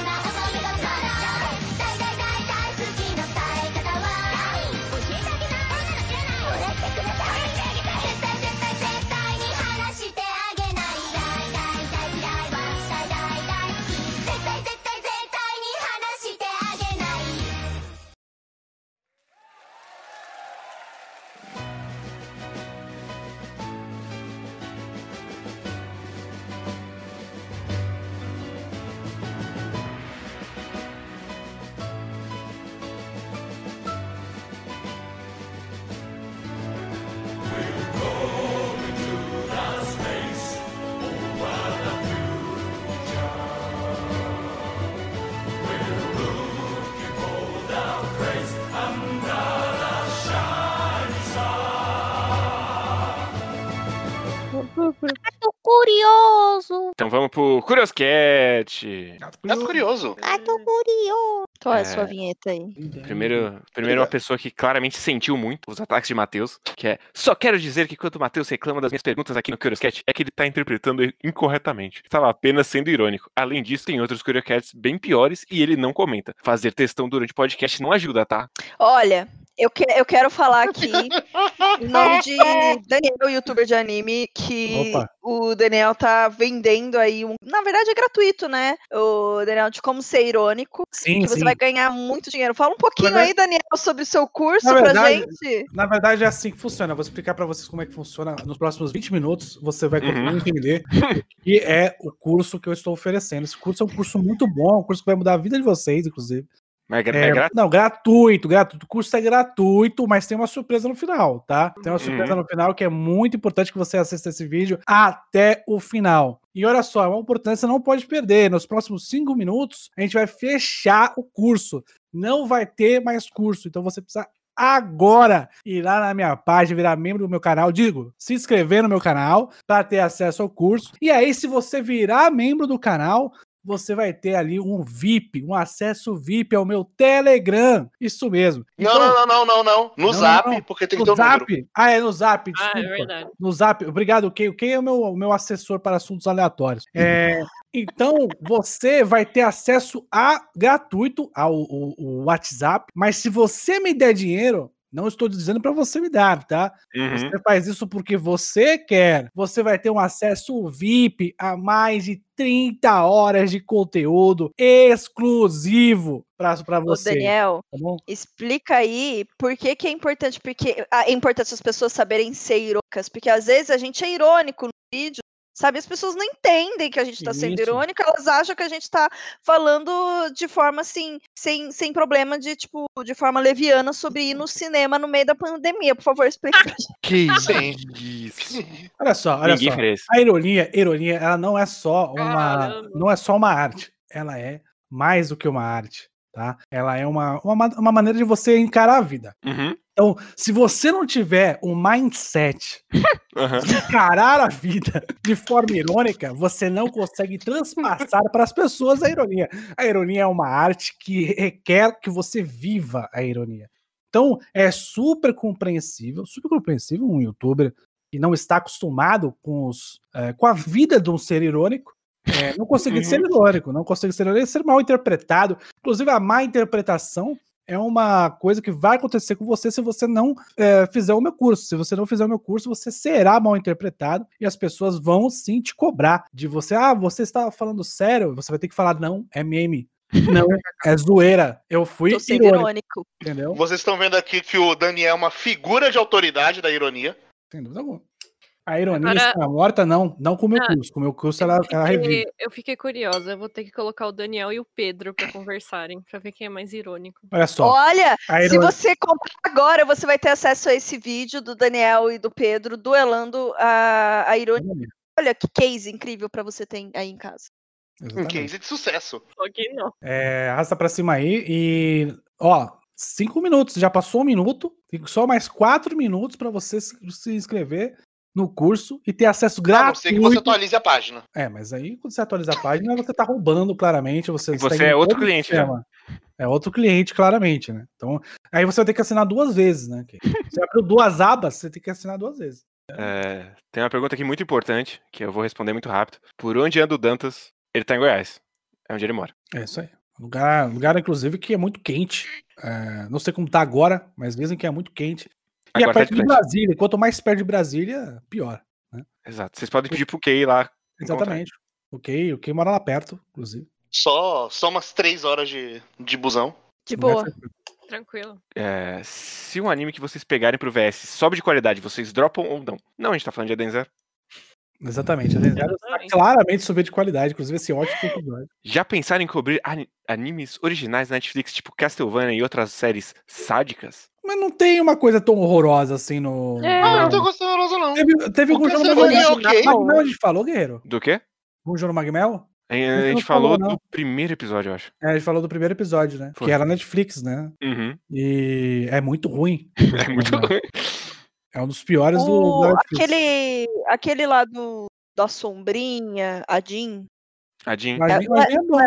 Então vamos pro Curioscat. É curioso. Ai, tô curioso. Qual é a sua É. vinheta aí? Primeiro, primeiro uma pessoa que claramente sentiu muito os ataques de Matheus, que é só quero dizer que quando o Matheus reclama das minhas perguntas aqui no Curioscat, é que ele tá interpretando incorretamente. Estava apenas sendo irônico. Além disso, tem outros Curioscats bem piores e ele não comenta. Fazer textão durante o podcast não ajuda, tá? Olha, eu, que- eu quero falar aqui em nome de Daniel, youtuber de anime, que Opa. o Daniel tá vendendo aí um. Na verdade é gratuito, né? O Daniel, de como ser irônico. Sim, Que você sim. vai ganhar muito dinheiro. Fala um pouquinho verdade- aí, Daniel, sobre o seu curso Na pra verdade- gente. Na verdade, é assim que funciona. Eu vou explicar pra vocês como é que funciona. Nos próximos 20 minutos, você vai Uhum. entender o que é o curso que eu estou oferecendo. Esse curso é um curso muito bom, um curso que vai mudar a vida de vocês, inclusive. Mas é, É, é gra- Não, gratuito, gratuito. O curso é gratuito, mas tem uma surpresa no final, tá? Tem uma surpresa no final que é muito importante que você assista esse vídeo até o final. E olha só, é uma você não pode perder. Nos próximos cinco minutos, a gente vai fechar o curso. Não vai ter mais curso. Então você precisa agora ir lá na minha página, virar membro do meu canal, digo, se inscrever no meu canal para ter acesso ao curso. E aí, se você virar membro do canal, você vai ter ali um VIP, um acesso VIP ao meu Telegram. Isso mesmo. Não, não, não, não, não, não. No Não, zap, não, porque tem que no ter um número. Zap. Ah, é no Zap, Ah, desculpa. é verdade. No Zap. Obrigado, Kay. O Kay é o meu, o meu assessor para assuntos aleatórios. É, então, você vai ter acesso a gratuito ao, ao- ao WhatsApp, mas se você me der dinheiro, não estou dizendo para você me dar, tá? Uhum. Você faz isso porque você quer. Você vai ter um acesso VIP a mais de 30 horas de conteúdo exclusivo para Ô, você. Daniel, Tá bom? explica aí por que, que é importante, porque ah, é importante as pessoas saberem ser irônicas, porque às vezes a gente é irônico no vídeo, Sabe, as pessoas não entendem que a gente tá sendo Isso. irônica, elas acham que a gente tá falando de forma assim, sem, sem problema de, tipo, de forma leviana sobre ir no cinema no meio da pandemia. Por favor, explique pra gente. Que isso? Olha só, olha Ninguém só. fez. A ironia, ironia, ela não é só uma, Caramba. não é só uma arte. Ela é mais do que uma arte, tá? Ela é uma, uma, ma- uma maneira de você encarar a vida. Uhum. Então, se você não tiver um mindset de encarar a vida de forma irônica, você não consegue transpassar para as pessoas a ironia. A ironia é uma arte que requer que você viva a ironia. Então, é super compreensível, super compreensível um youtuber que não está acostumado com, os, eh, com a vida de um ser irônico, eh, não conseguir ser irônico, não conseguir ser irônico, ser mal interpretado. Inclusive, a má interpretação é uma coisa que vai acontecer com você se você não eh, fizer o meu curso. Se você não fizer o meu curso, você será mal interpretado e as pessoas vão sim te cobrar de você. Ah, você estava falando sério? Você vai ter que falar, não, é meme. Não, é zoeira. Eu fui Tô sendo irônico, irônico. entendeu? Vocês estão vendo aqui que o Daniel é uma figura de autoridade da ironia. Sem dúvida alguma. A ironia Agora- está morta, não. Não com o meu Ah, curso. Com o meu curso, ela, ela revive. fiquei, eu fiquei curiosa. Eu vou ter que colocar o Daniel e o Pedro pra conversarem, pra ver quem é mais irônico. Olha só. Olha, A se ironia, você comprar agora, você vai ter acesso a esse vídeo do Daniel e do Pedro duelando a, a ironia. Olha que case incrível pra você ter aí em casa. Um Exatamente. case de sucesso. Só que não. É, arrasta pra cima aí e. Ó, cinco minutos. Já passou um minuto. Tem só mais quatro minutos pra você se, se inscrever no curso e ter acesso A não ser que você gratuito. atualize a página. É, mas aí quando você atualiza a página, você tá roubando claramente. Você, Você é outro cliente, sistema. É outro cliente, claramente, né? Então, aí você vai ter que assinar duas vezes, né? Você abriu duas abas, você tem que assinar duas vezes. É, tem uma pergunta aqui muito importante, que eu vou responder muito rápido. Por onde anda o Dantas? Ele tá em Goiás. É onde ele mora. É isso aí. Lugar, lugar inclusive, que é muito quente. É, não sei como tá agora, mas dizem que é muito quente. E Agora é tá perto de. Brasília. Quanto mais perto de Brasília, pior. Exato. Vocês podem pedir pro Kay lá. Exatamente. O Kay, o Kay mora lá perto, inclusive. Só, só umas três horas de, de busão. De boa. Tranquilo. É, se um anime que vocês pegarem pro VS sobe de qualidade, vocês dropam ou não? Não, a gente tá falando de Eden Zero. Exatamente. A Denzel está Exatamente. claramente subir de qualidade, inclusive esse ótimo episódio. Já pensaram em cobrir ani- animes originais da Netflix, tipo Castlevania e outras séries sádicas? Mas não tem uma coisa tão horrorosa assim no. É. Ah, no- não tô gostando não. Teve, teve algum jogo Castlevania é Magmel. a gente falou, Guerreiro? Do quê? Algum jogo no Magmel? A, a gente falou, falou não. do primeiro episódio, eu acho. É, a gente falou do primeiro episódio, né? Foi. Que era Netflix, né? Uhum. E é muito ruim. É muito ruim. É um dos piores do, O- Netflix. aquele, aquele lá do, da sombrinha, a Jean, A Jean. É, mas não é- é bom.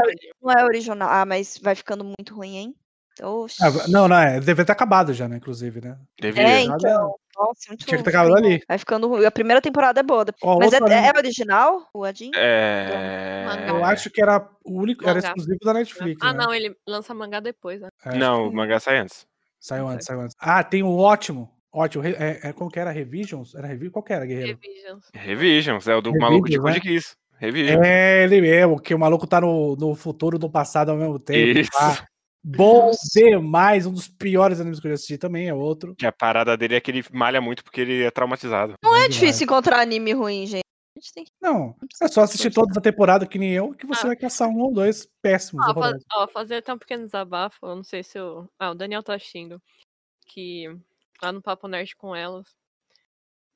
não é original. Ah, mas vai ficando muito ruim, hein? Oxi. Ah, não, não, é. Deve ter acabado já, né? Inclusive, né? Deveria. É, então. Nossa, muito Tinha que ter ruim. acabado ali. Vai ficando ruim. A primeira temporada é boa. Ó, Mas é, é original, o Adin? É... Mangá. Eu acho que era o único, era exclusivo da Netflix. Ah, né? não, ele lança mangá depois, né? É, Não, o mangá sai antes. Saiu antes, saiu antes. Ah, tem o ótimo. Ótimo. É, é, como que era? Revisions? Era Revision? Qual que era, Guerreiro? Revisions. Revisions, é o do Revisions, maluco de né? Code Geass. Revisions. É ele mesmo, que o maluco tá no, no futuro e no passado ao mesmo tempo. Isso. tá? Bom demais. Um dos piores animes que eu já assisti também é outro. Que a parada dele é que ele malha muito porque ele é traumatizado. Não é demais. difícil encontrar anime ruim, gente. A gente tem que- Não, é só assistir toda a temporada que nem eu, que você Ah. vai caçar um ou dois péssimos. Ó, fa- horrorosos. ó, fazer até um pequeno desabafo. Eu não sei se o. Ah, o Daniel tá assistindo. Que lá no Papo Nerd com elas,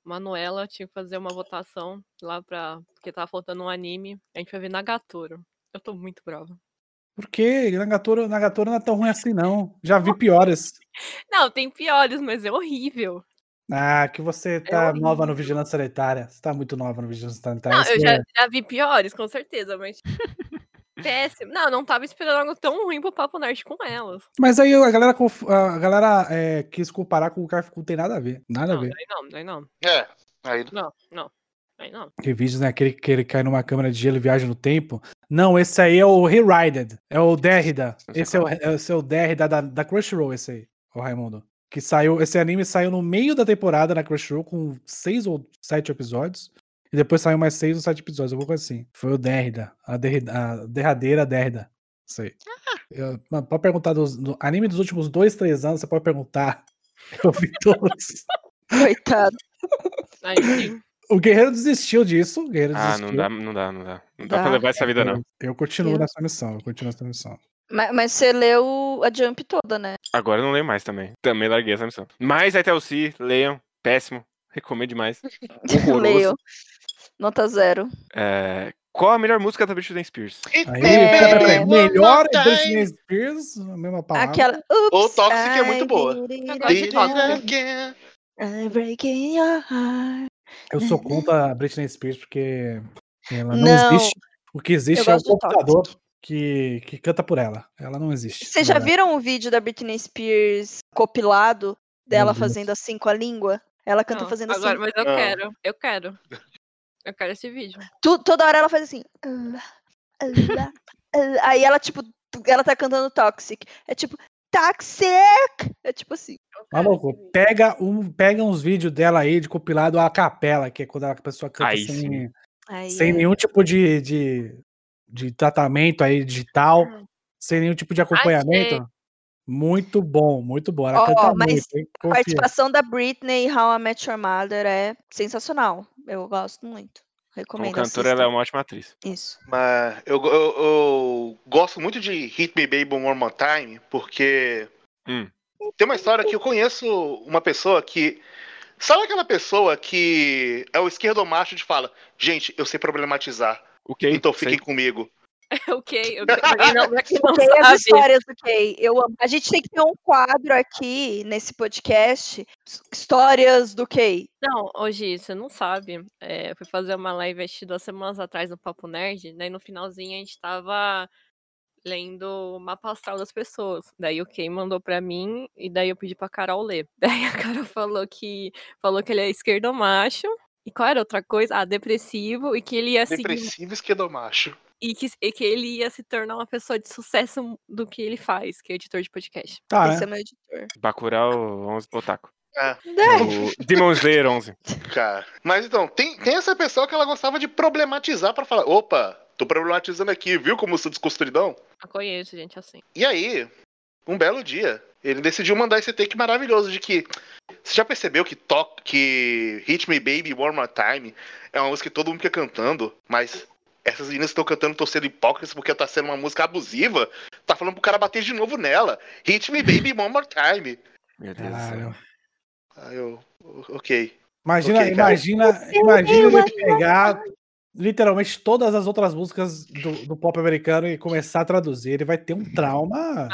Manuela tinha que fazer uma votação lá pra. Porque tava faltando um anime. A gente vai ver Nagatoro. Eu tô muito brava. Por quê? Nagatoro, Nagatoro não é tão ruim assim, não. Já vi piores. Não, tem piores, mas é horrível. Ah, que você tá horrível. nova no Vigilância Sanitária. Você tá muito nova no Vigilância Sanitária. Não, eu já, já vi piores, com certeza, mas. Péssimo. Não, eu não tava esperando algo tão ruim pro Papo Nerd com elas. Mas aí a galera, conf- a galera é, quis comparar com o Carrefour, não tem nada a ver. Nada a Não, ver. daí não, daí não. É. Aí, Não, não. Aí não. Revídeos, né? Aquele que ele cai numa câmera de gelo e viaja no tempo. Não, esse aí é o Rerided. É o Derrida. Esse é o, esse é o Derrida da, da Crunchyroll, esse aí, o Raimundo. Que saiu, esse anime saiu no meio da temporada na Crunchyroll com seis ou sete episódios. E depois saiu mais seis ou sete episódios, alguma coisa assim. Foi o Derrida. A, derrida, a derradeira Derrida. Isso aí. Eu- mano, pode perguntar dos do anime dos últimos dois, três anos, você pode perguntar. Eu vi todos. Coitado. Aí sim. O Guerreiro desistiu disso. O Guerreiro Ah, desistiu. não dá, não dá, não dá. Não dá Dá. pra levar essa vida, não. Eu, eu continuo Eu- nessa missão. Eu continuo nessa missão. Mas, mas você leu a Jump toda, né? Agora eu não leio mais também. Também larguei essa missão. Mas a TLC, leiam. Péssimo. Recomendo demais. Horroroso. Leio. Nota zero. É, Qual a melhor música da Britney Spears? Aí, É, pera, pera, melhor time. Britney Spears, a mesma palavra. Aquela. O Oops, Toxic é muito I boa. I'm breaking your heart. Eu sou contra a Britney Spears porque ela não, Não. existe. O que existe Eu é o computador que, que canta por ela. Ela não existe. Vocês já viram o vídeo da Britney Spears compilado dela fazendo assim com a língua? Ela canta Não, fazendo agora, assim. mas eu Ah. quero, eu quero. Eu quero esse vídeo. Tu- toda hora ela faz assim. Aí ela, tipo, ela tá cantando Toxic. É tipo, Toxic! É tipo assim. Maluco, pega, um, pega uns vídeos dela aí de compilado a capela, que é quando a pessoa canta Aí sem. Aí, sem é. nenhum tipo de, de, de tratamento aí digital, sem nenhum tipo de acompanhamento. Muito bom, muito bom. Ela Ó, canta mas muito, hein? A participação da Britney em How I Met Your Mother é sensacional. Eu gosto muito. Como Recomendo. cantora, ela é uma ótima atriz. Isso. Mas eu, eu, eu gosto muito de Hit Me Baby One More Time, porque Hum. tem uma história que eu conheço uma pessoa que. Sabe aquela pessoa que é o esquerdo macho de fala, gente, eu sei problematizar, Ok. então sei. fiquem comigo. ok, ok. Pra quem não, pra quem não Ok, as histórias do Kay. Eu amo. A gente tem que ter um quadro aqui nesse podcast. Histórias do Kay. Não, hoje você não sabe. É, eu fui fazer uma live acho duas semanas atrás no Papo Nerd, daí no finalzinho a gente tava lendo o mapa astral das pessoas. Daí o Kay mandou pra mim e daí eu pedi pra Carol ler. Daí a Carol falou que falou que ele é esquerdomacho. E qual era outra coisa? Ah, depressivo e que ele ia seguir Depressivo esquerdo macho. E que, e que ele ia se tornar uma pessoa de sucesso do que ele faz, que é editor de podcast. Tá, Esse né? é meu editor. Bacurau 11 Otaku. É, O Demon Slayer 11. cara. Mas então, tem, tem essa pessoa que ela gostava de problematizar pra falar, opa, tô problematizando aqui, viu como eu sou desconstruidão? Eu conheço gente assim. E aí, um belo dia, ele decidiu mandar esse take maravilhoso de que. Você já percebeu que, to que Hit Me Baby One More Time é uma música que todo mundo fica cantando, mas essas meninas estão cantando, estão sendo hipócritas porque tá sendo uma música abusiva? Tá falando pro cara bater de novo nela. Hit Me Baby One More Time. Meu Deus do céu. Aí eu. Ok. Imagina, Ok, cara. imagina, imagina ele pegar literalmente todas as outras músicas do, do pop americano e começar a traduzir. Ele vai ter um trauma.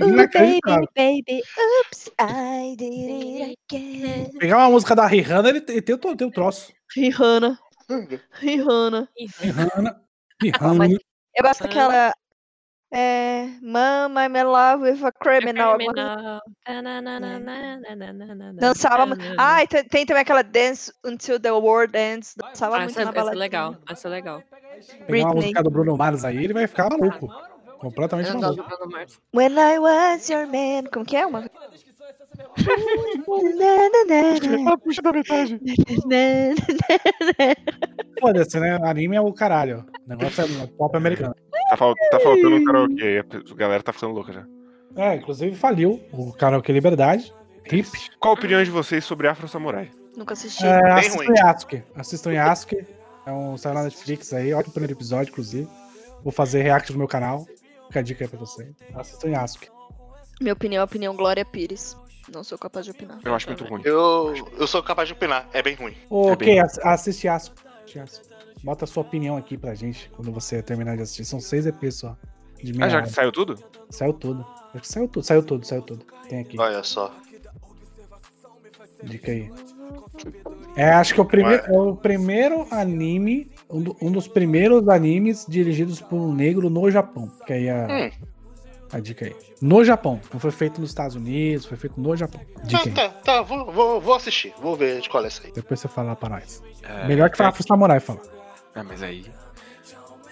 Ooh, inacreditável. baby, baby, oops, I did it again. Pegar uma música da Rihanna, ele, tem, o- tem o troço. Rihanna, Rihanna. Rihanna. Ah, Rihanna. eu gosto Ah. daquela. É. Mama, I'm in love with a criminal. Criminal. Dançava. Ai, tem, tem também aquela Dance Until the World Ends. Dançava Ah, muito essa, na essa é legal, essa é legal. Pegar uma música do Bruno Mars aí, ele vai ficar maluco. Completamente maluco. When I was your man. Como que é? Uma... Puxa da metade. Foda-se, né? Anime é o caralho. O negócio é pop americano. Tá, fal- tá faltando um karaokê aí. A galera tá ficando louca já. É, inclusive faliu o karaokê Liberdade. Hip. Qual a opinião de vocês sobre Afro Samurai? Nunca assisti. É, assistam ruim. Yasuke. Assistam Yasuke. É um saiu na Netflix aí. Ótimo primeiro episódio, inclusive. Vou fazer react no meu canal. Fica a dica aí pra você. Assistam Yasuke. Minha opinião é a opinião Glória Pires. Não sou capaz de opinar. Eu acho muito ruim. Eu, eu sou capaz de opinar, é bem ruim. Ô, É ok, bem- ass- assiste Yasuke. Bota a sua opinião aqui pra gente quando você terminar de assistir. São seis EPs só. Ah, já que saiu tudo? Saiu tudo. Acho que saiu tudo, saiu tudo, saiu tudo. Tem aqui. Olha só. Dica aí. É, acho que é o primeiro, é o primeiro anime, um, do- um dos primeiros animes dirigidos por um negro no Japão. Que aí a, Hum. A dica aí. No Japão. Não foi feito nos Estados Unidos, foi feito no Japão. Dica Tá, aí. tá, tá, vou, vou, vou assistir. Vou ver de qual é essa aí. Depois você fala pra nós. É, Melhor que falar pro Samurai falar. Ah, mas aí.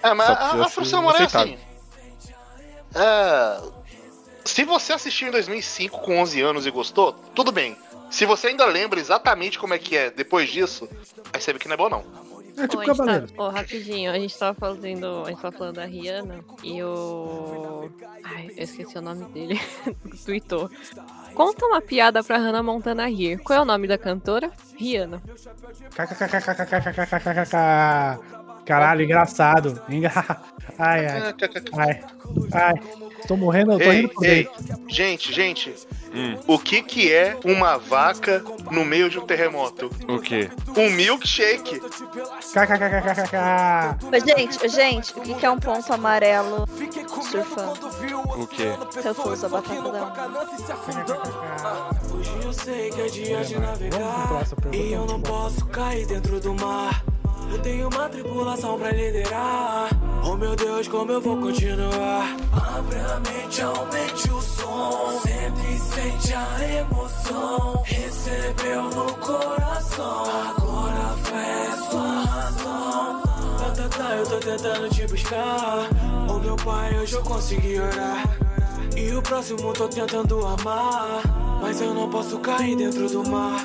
É, mas a, Afro Samurai é aceitável. assim. É, se você assistiu em 2005 com 11 anos e gostou, tudo bem. Se você ainda lembra exatamente como é que é depois disso, aí você vê que não é bom não. É tipo oh, cavaleiro. Tá... Oh, rapidinho, a gente tava fazendo. A gente tava falando da Rihanna e o. Ai, eu esqueci o nome dele. Tweetou. Conta uma piada pra Hannah Montana rir. Qual é o nome da cantora? Rihanna. Caralho, engraçado. Ai, ai. Ai. Ai. Tô morrendo, eu tô Ei, rindo por ei, dentro. gente, gente, Hum, o que que é uma vaca no meio de um terremoto? o quê? Um milkshake. KKKKKK. Mas, gente, gente, o que que é um ponto amarelo surfando? O quê? Refusa a batata da Hoje eu sei que é dia de navegar E eu não posso cair dentro do mar Eu tenho uma tripulação pra liderar. Oh meu Deus, como eu vou continuar? Abre a mente, aumente o som. Sempre sente a emoção. Recebeu no coração. Agora fé é sua razão. Tá, tá, tá, eu tô tentando te buscar. Oh meu pai, hoje eu consegui orar. E o próximo tô tentando amar, mas eu não posso cair dentro do mar.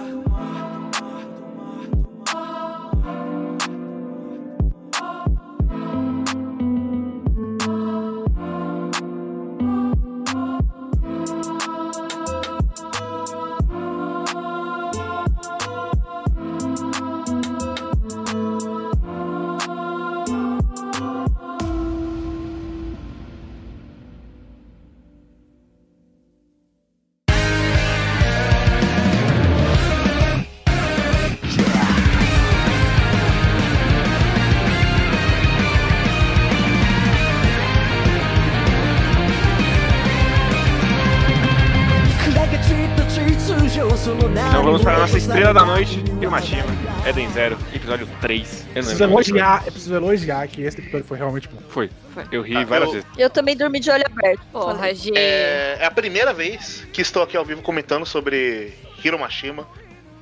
Estrela da noite, Hiromashima, Eden Zero, episódio 3. Eu Preciso elogiar, eu preciso elogiar que esse episódio foi realmente bom. Foi. Foi. Eu ri Ah, várias eu- vezes. Eu também dormi de olho aberto. Porra, Falei. G. É, é a primeira vez que estou aqui ao vivo comentando sobre Hiromashima.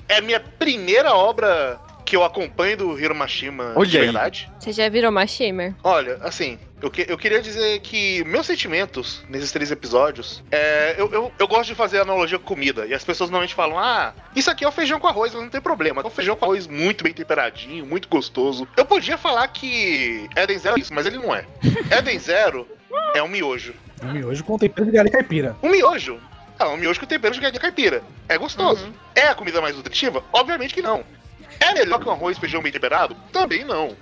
É a minha primeira obra que eu acompanho do Hiromashima Olha de aí. verdade. Você já virou uma shamer? Olha, assim, eu, que- eu queria dizer que meus sentimentos nesses três episódios. É, eu, eu, eu gosto de fazer analogia com comida. E as pessoas normalmente falam: ah, isso aqui é o feijão com arroz, mas não tem problema. É um feijão com arroz muito bem temperadinho, muito gostoso. Eu podia falar que Eden Zero é isso, mas ele não é. Eden Zero é um miojo. Um miojo com tempero de galinha caipira. Um miojo. É um miojo com tempero de galinha caipira. É gostoso. Uhum. É a comida mais nutritiva? Obviamente que não. É melhor que um arroz e feijão bem temperado? Também não.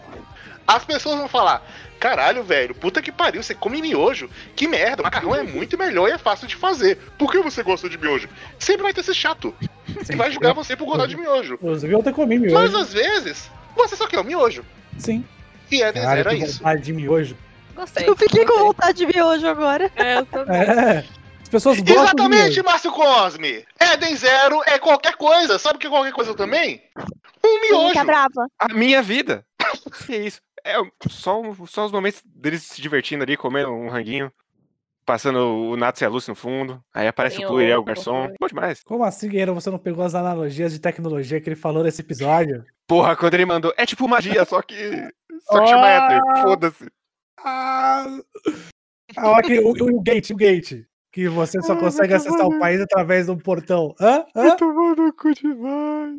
As pessoas vão falar: caralho, velho, puta que pariu, você come miojo? Que merda, macarrão é muito melhor e é fácil de fazer. Por que você gosta de miojo? Sempre vai ter esse chato. E vai julgar você por gostar de miojo. Inclusive, eu até comi miojo. Mas às vezes, você só quer o miojo. Sim. E é Cara, era que isso. vontade de miojo. Gostei. Eu fiquei com vontade de miojo agora. É, eu tô... É. As pessoas gostam de Exatamente. Márcio Cosme. Eden Zero é qualquer coisa. Sabe o que é qualquer coisa também? Um miojo. Tá brava. A minha vida. que isso? É só, só os momentos deles se divertindo ali, comendo um ranguinho, passando o Natsu e a Lucy no fundo. Aí aparece Tem o Pluriel, o- o garçom. Bom demais. Como assim, Guerreiro, você não pegou as analogias de tecnologia que ele falou nesse episódio? Porra, quando ele mandou. É tipo magia, só que. Só que chama Ah! Ether. Foda-se. Ah, a hora que, o, o gate, o gate. Que você só Ai, consegue acessar o país através de um portão. Hã? Hã? Tomar no cu demais.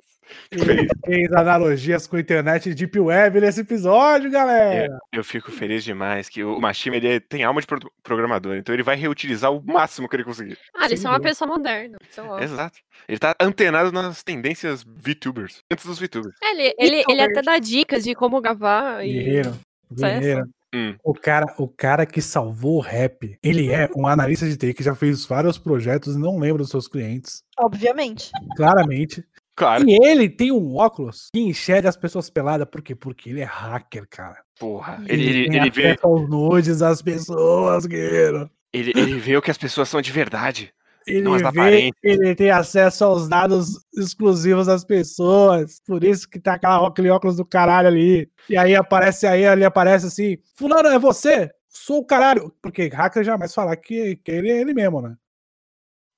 Ele fez analogias com a internet e Deep Web nesse episódio, galera. Eu fico feliz demais que o Machima ele tem alma de pro- programador, então ele vai reutilizar o máximo que ele conseguir. Ah, Sem são uma dúvida. pessoa moderna. Eu. Exato. Ele tá antenado nas tendências VTubers. Antes dos VTubers. É, ele, ele, ele até dá dicas de como gravar e. Guerreiro. Guerreiro. Hum. O cara, o cara que salvou o rap, ele é um analista de TI que já fez vários projetos e não lembra dos seus clientes, Obviamente. claramente. Claro. E ele tem um óculos que enxerga as pessoas peladas, por quê? Porque ele é hacker, cara. Porra. Ele, ele, tem ele, vê, aos nudes das pessoas, guerreiro. ele, ele vê o que as pessoas são de verdade. Ele, vê, ele tem acesso aos dados exclusivos das pessoas. Por isso que tá aquela, aquele óculos do caralho ali. E aí aparece aí, ali aparece assim: Fulano, é você? Sou o caralho. Porque hacker jamais falar que, que ele é ele mesmo, né?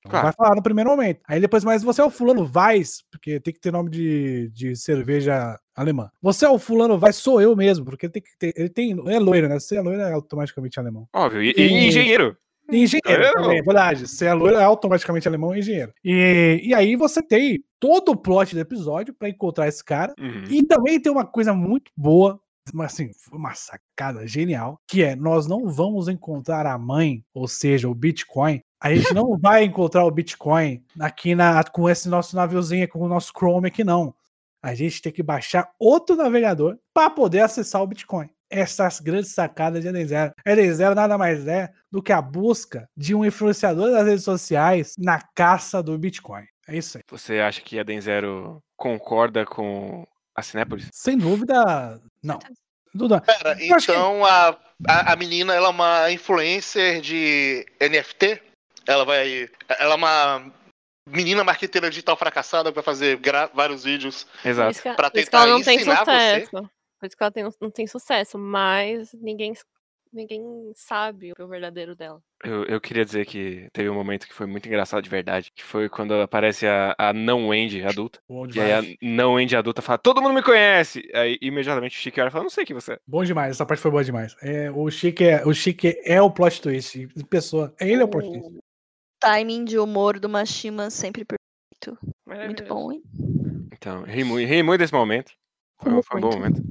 Não Claro. Vai falar no primeiro momento. Aí depois, mas você é o fulano Weiss, porque tem que ter nome de, de cerveja alemã. Você é o fulano Weiss, sou eu mesmo, porque tem que ter, ele tem, é loiro, né? Se é loiro é automaticamente alemão. Óbvio. E, E- e engenheiro. Engenheiro É, também, é verdade. Se é loiro, é automaticamente alemão, é engenheiro. E, e aí você tem todo o plot do episódio pra encontrar esse cara. Uhum. E também tem uma coisa muito boa, mas assim, foi uma sacada genial, que é nós não vamos encontrar a mãe, ou seja, o Bitcoin. A gente não vai encontrar o Bitcoin aqui na, com esse nosso naviozinho, com o nosso Chrome aqui, não. A gente tem que baixar outro navegador para poder acessar o Bitcoin. Essas grandes sacadas de Eden Zero. Eden Zero nada mais é do que a busca de um influenciador das redes sociais na caça do Bitcoin. É isso aí. Você acha que a Denzero concorda com a Cinépolis? Sem dúvida, não. Duda, Pera, que- então a, a, a menina ela é uma influencer de NFT? Ela vai. Ela é uma menina marqueteira digital fracassada vai fazer gra- vários vídeos. Exato. isso que, Pra por isso que ela tentar não tem ensinar você. sucesso. Por isso que ela tem- não tem sucesso, mas ninguém, ninguém sabe o verdadeiro dela. Eu, eu queria dizer que teve um momento que foi muito engraçado de verdade, que foi quando aparece a, a não Wendy adulta. bom E aí a não Wendy adulta fala, todo mundo me conhece! Aí imediatamente o Chique olha e fala, não sei quem você é. Bom demais, essa parte foi boa demais. É, o Chique é o Chique é o plot twist. Pessoa, ele é o plot twist. Timing de humor do Mashima sempre perfeito. Muito bom, hein? Então, ri muito, ri muito desse momento. Foi, um- foi um bom momento.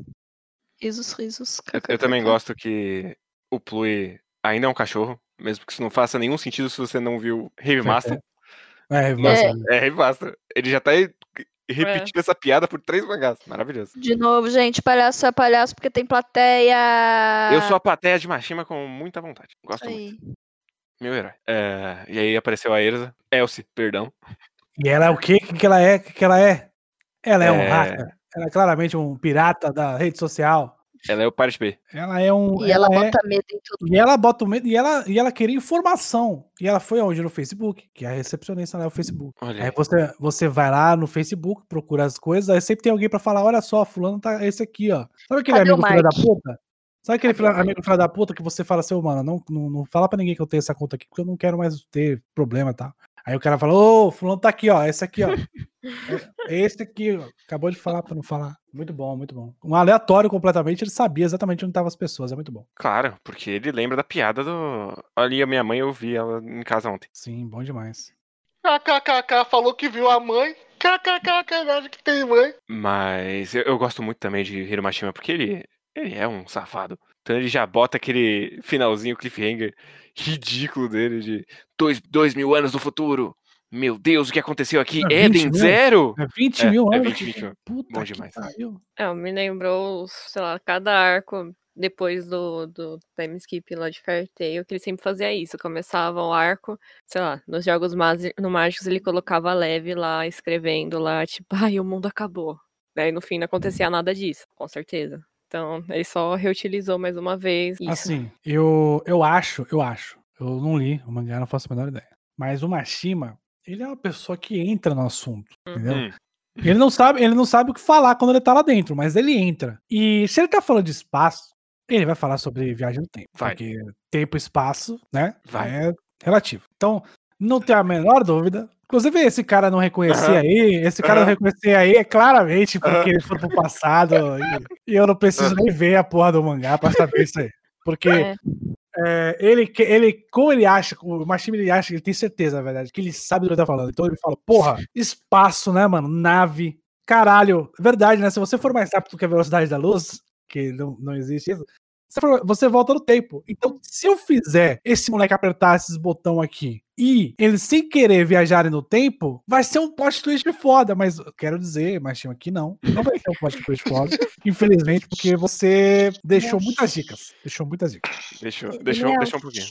Risos, risos. Eu, eu também gosto que o Plui ainda é um cachorro, mesmo que isso não faça nenhum sentido se você não viu Heavy Master. É, nossa, É, Heavy Master. Ele já tá aí repetindo essa piada por três mangás. Maravilhoso. De novo, gente, palhaço é palhaço porque tem plateia. Eu sou a plateia de Mashima com muita vontade. Gosto muito. Meu herói. É, e aí apareceu a Erza. Elsie, perdão. E ela é o quê? O que, ela é? O que, ela é? Ela é, um É. hacker. Ela é claramente um pirata da rede social. Ela é o Pirate B. Ela é um. E ela, é- bota medo em tudo. E ela bota o medo. E ela, e ela queria informação. E ela foi aonde? No Facebook, que é a recepcionista lá é o Facebook. Olha Aí aí. você, você vai lá no Facebook, procura as coisas, aí sempre tem alguém pra falar: olha só, fulano tá esse aqui, ó. Sabe aquele Cadê o amigo filho da puta? Sabe aquele Cadê o filho- amigo filho da puta que você fala assim, ô, mano, não, não, não fala pra ninguém que eu tenho essa conta aqui, porque eu não quero mais ter problema e tal. Aí o cara fala, ô, fulano tá aqui, ó, esse aqui, ó. É- é esse aqui, ó. Acabou de falar pra não falar. Muito bom, muito bom. Um aleatório completamente, ele sabia exatamente onde estavam as pessoas, é muito bom. Claro, porque ele lembra da piada do. Ali a minha mãe, eu vi ela em casa ontem. Sim, bom demais. KKKK falou que viu a mãe. KKKK acha que tem mãe. Mas eu, eu gosto muito também de Hiromashima, porque ele, ele é um safado. Então ele já bota aquele finalzinho cliffhanger ridículo dele de dois, dois mil anos no futuro. Meu Deus, o que aconteceu aqui? É 20 Eden mil? Zero? É 20 É, mil é anos. 20, 20 mil. Puta Bom que demais. pariu. É, me lembrou, sei lá, cada arco depois do, do time skip lá de Fairy Tail, que ele sempre fazia isso. Começava o arco, sei lá, nos jogos no mágicos ele colocava leve lá, escrevendo lá, tipo, ai, o mundo acabou. Daí no fim não acontecia nada disso, com certeza. Então, ele só reutilizou mais uma vez isso. Assim, eu, eu acho, eu acho. Eu não li o mangá, não faço a menor ideia. Mas o Mashima, ele é uma pessoa que entra no assunto, entendeu? Hum, Ele não sabe, ele não sabe o que falar quando ele tá lá dentro, mas ele entra. E se ele tá falando de espaço, ele vai falar sobre viagem no tempo. Vai. Porque tempo e espaço, né? Vai. É relativo. Então, não tem a menor dúvida. Inclusive, esse cara não reconhecer Aham. aí, esse cara não Aham. reconhecer aí é claramente porque Aham. ele foi pro passado. e, e eu não preciso nem ver a porra do mangá pra saber isso aí. Porque É. é, ele, ele, como ele acha, o Machime ele acha, ele tem certeza, na verdade, que ele sabe do que ele tá falando. Então ele fala, porra, espaço, né, mano? Nave. Caralho, verdade, né? Se você for mais rápido que a velocidade da luz, que não, não existe isso, você, for- você volta no tempo. Então, se eu fizer esse moleque apertar esses botão aqui e eles sem querer viajarem no tempo, vai ser um plot twist foda. Mas eu quero dizer, Machima, que não. Não vai ser um plot twist foda. infelizmente, porque você deixou muitas dicas. Deixou muitas dicas. deixa, é deixa um pouquinho.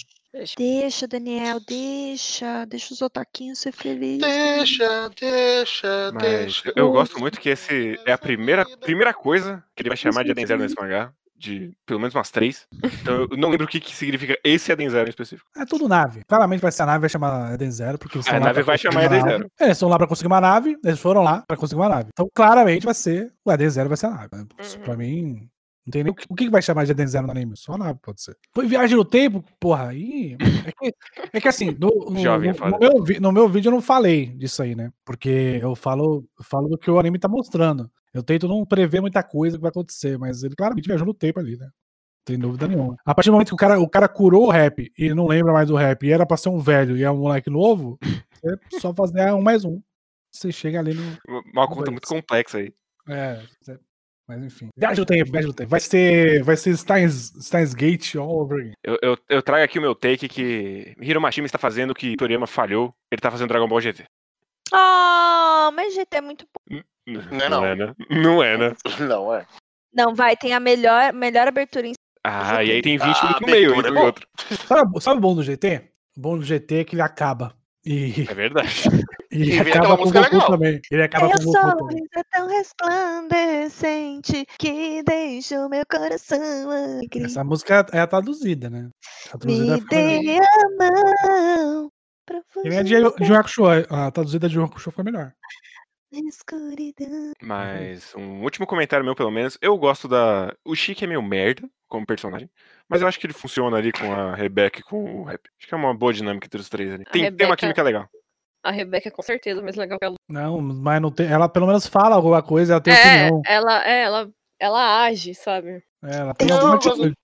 Deixa, Daniel, deixa. Deixa os otaquinhos ser felizes. Deixa, deixa, Mas deixa. eu, eu gosto muito que esse é a primeira, primeira coisa que ele vai chamar de Zero nesse mangá. De pelo menos umas três. Então eu não lembro o que, que significa esse Eden Zero em específico. É tudo nave. Claramente vai ser a nave, vai chamar Eden Zero, porque eles A estão lá nave vai chamar Eden. Zero. É, eles estão lá pra conseguir uma nave, eles foram lá pra conseguir uma nave. Então, claramente vai ser o Eden Zero vai ser a nave. né? Isso Uhum. Pra mim, não tem nem o que, o que vai chamar de Eden Zero no anime. Só a nave, pode ser. Foi viagem no tempo, porra, aí. É que, é que assim, no, no- Jovem é no- no meu, no meu vídeo eu não falei disso aí, né? Porque eu falo, eu falo do que o anime tá mostrando. Eu tento não prever muita coisa que vai acontecer, mas ele claramente viajou no tempo ali, né? tem dúvida nenhuma. A partir do momento que o cara, o cara curou o rap e não lembra mais do rap, e era pra ser um velho e é um moleque novo, é só fazer um mais um. Você chega ali no. Uma conta muito complexa aí. É, cê- mas enfim. Viagem no tempo, viagem no tempo. Vai ser, vai ser Steins, Steins Gate all over again. Eu, eu, eu trago aqui o meu take que Hiro Mashima está fazendo o que Toriyama falhou. Ele tá fazendo Dragon Ball GT. Ah, mas GT é muito bom. Não é não. é, né? Não é, né? Não, é. Não, vai, tem a melhor, melhor abertura em Ah, e aí tem 20 Ah, minutos no meio abertura entre é o bom. outro. Sabe, sabe o bom do GT? O bom do GT é que ele acaba. E, É verdade. e vem acaba aquela com o música Goku legal. também. Ele acaba com o Meu Goku também. sorriso é tão resplandecente que deixou meu coração alegre. Essa música é a traduzida, né? Traduzida Me dê a mão a fugir de, de Hakusho. A traduzida de Hakusho foi melhor. Escuridão. Mas um último comentário meu, pelo menos. Eu gosto da. O Chique é meio merda como personagem. Mas eu acho que ele funciona ali com a Rebecca e com o Rap. Acho que é uma boa dinâmica entre os três ali. Tem, tem uma química legal. A Rebeca é com certeza mais legal que a Lu. Não, mas não tem. Ela pelo menos fala alguma coisa, ela tem É, opinião. ela, é, ela, ela age, sabe? É, ela tem Não, alguma atitude.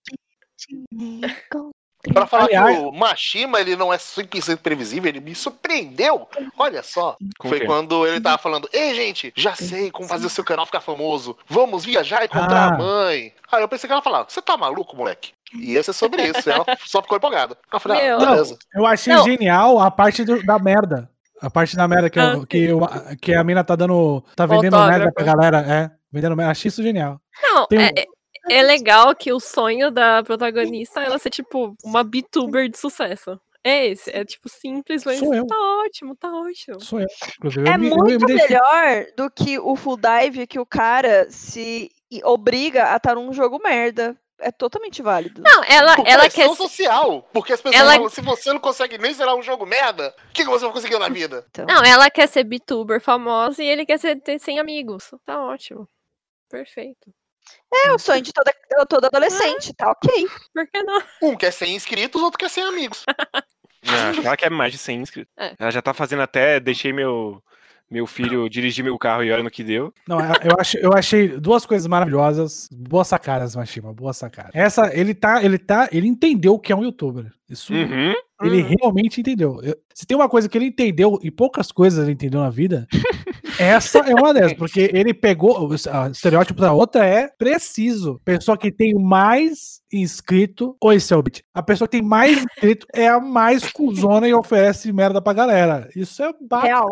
Pra falar Aliás- que o Mashima ele não é 100% previsível, ele me surpreendeu. Olha só. Com Foi quem? quando ele tava falando: Ei, gente, já sei como fazer o seu canal ficar famoso. Vamos viajar e encontrar Ah. a mãe. Aí eu pensei que ela falava: Você tá maluco, moleque? E ia ser sobre isso. Ela só ficou empolgada. Eu falei: Ah, beleza. Eu achei Não. genial a parte do- da merda. A parte da merda que, Ah, eu- que, eu- que a mina tá dando. Tá vendendo Autógrafo. merda pra galera. É, vendendo merda. Achei isso genial. Não, Tem um- é, é- legal que o sonho da protagonista é ela ser, tipo, uma VTuber de sucesso. É esse, é tipo simples, mas Sou eu. tá ótimo, tá ótimo. Sou eu. Inclusive, É eu me, eu muito melhor do que o full dive que o cara se obriga a estar num jogo merda. É totalmente válido. Não, ela, Por ela quer. social. Porque as pessoas Ela- falam: Se você não consegue nem zerar um jogo merda, o que, que você vai conseguir na vida? Então, Não, ela quer ser VTuber famosa e ele quer ser, ter 100 amigos. Tá ótimo. Perfeito. É o sonho de toda, todo adolescente, tá ok. Por que não? Um quer 100 inscritos, outro quer 100 amigos. Não, acho que ela quer mais de 100 inscritos. É. Ela já tá fazendo até. Deixei meu, meu filho dirigir meu carro e olha no que deu. Não, eu, eu achei, eu achei duas coisas maravilhosas. Boas sacadas, Mashima. Boa sacada. Essa, ele tá, ele tá, ele entendeu o que é um youtuber. Isso, Uhum. ele Uhum. realmente entendeu. Eu- se tem uma coisa que ele entendeu, e poucas coisas ele entendeu na vida, essa é uma delas. Porque ele pegou, o estereótipo da outra é preciso. Pessoa que tem mais inscrito, oi, Selbit. A pessoa que tem mais inscrito é a mais cuzona e oferece merda pra galera. Isso é batata. Real.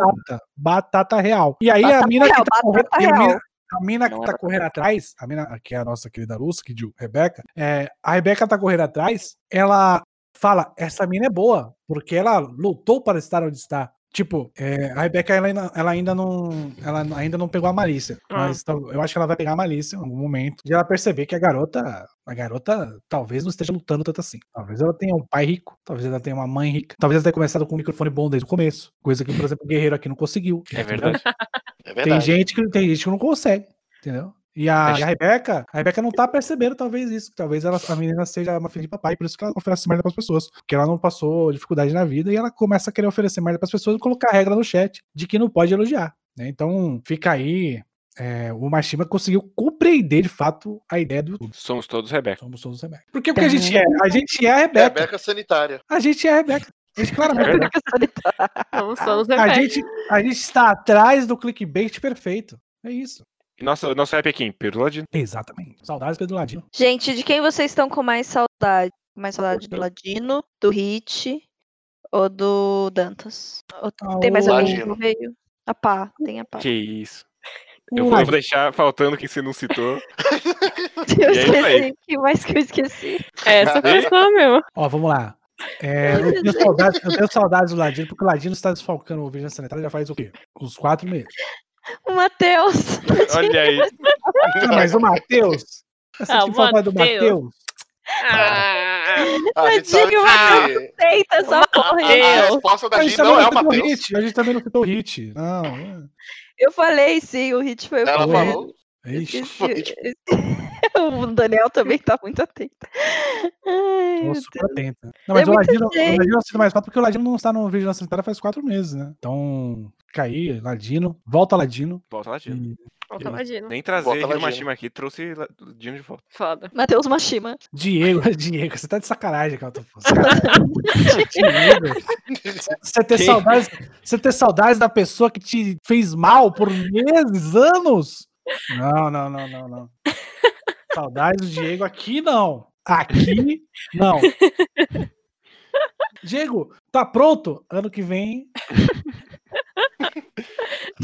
Batata real. E aí a Batata mina real, que tá correndo, a mina, a mina que é tá correndo atrás, a mina, que é a nossa querida Luz, que Rebeca, é, a Rebeca tá correndo atrás, ela fala, essa mina é boa, porque ela lutou para estar onde está. Tipo, é, a Rebeca, ela ainda, ela ainda não ela ainda não pegou a malícia, Ah. mas eu acho que ela vai pegar a malícia em algum momento, de ela perceber que a garota, a garota talvez não esteja lutando tanto assim. Talvez ela tenha um pai rico, talvez ela tenha uma mãe rica, talvez ela tenha começado com um microfone bom desde o começo, coisa que, por exemplo, o Guerreiro aqui não conseguiu. É entendeu? verdade. É Tem verdade. gente que tem gente que não consegue, entendeu? E a, e a Rebeca, a Rebeca não tá percebendo talvez isso, talvez ela, a menina seja uma filha de papai, por isso que ela oferece merda pras pessoas, porque ela não passou dificuldade na vida e ela começa a querer oferecer merda pras pessoas e colocar regra no chat de que não pode elogiar, né? Então, fica aí, é, o Mashima conseguiu compreender de fato a ideia do YouTube. Somos todos Rebeca. Somos todos Rebeca. Porque o que a gente é? A gente é a Rebeca. Rebeca sanitária. A gente é a Rebeca. A gente claramente é a Rebeca. Vamos todos A Rebeca. gente, a gente está atrás do clickbait perfeito. É isso. E nosso, rap aqui, Pedro Ladino. Exatamente. Saudades Pedro Ladino. Gente, de quem vocês estão com mais saudade? Mais saudade do Ladino, do Hit ou do Dantas? Ou Ah, tem mais alguém que veio? A pá, tem a pá. Que isso. Eu vou, eu Ladino. vou deixar faltando quem você não citou. Eu E é aí. esqueci. O que mais que eu esqueci? Essa pessoa mesmo. Ó, vamos lá. É, eu, tenho saudades, eu tenho saudades do Ladino, porque o Ladino está desfalcando o Vigilância Sanitária já faz o quê? Uns quatro meses. O Matheus. Olha aí. Ah, mas o Matheus? Você Ah, o saudade do Matheus. Matheus? Ah, A gente sabe Tadinho, Matheus. que Eita, essa porra. a, aí. a resposta da gente, não é o o Matheus. A gente também não citou o hit. Não. é. Eu falei sim, o Hit foi o Ela falou. Ixi. Esqueci. o Daniel também tá muito atento. Ai, Tô super atenta. Não, mas É o Ladino, o. Ladino assiste mais quatro porque o Ladino não está no vídeo da sanitária faz quatro meses, né? Então, cair, Ladino, volta Ladino. Volta lá, Dino. E Volta Ladino. Nem trazer Volta. Mashima aqui, trouxe La- o Dino de volta. Foda. Matheus Mashima. Diego, Diego, você tá de sacanagem, cara. Tô falando. Diego, você ter Quem? saudades, você ter saudades da pessoa que te fez mal por meses, anos? Não, não, não, não, não. Saudades do Diego aqui não. Aqui não. Diego, tá pronto? Ano que vem.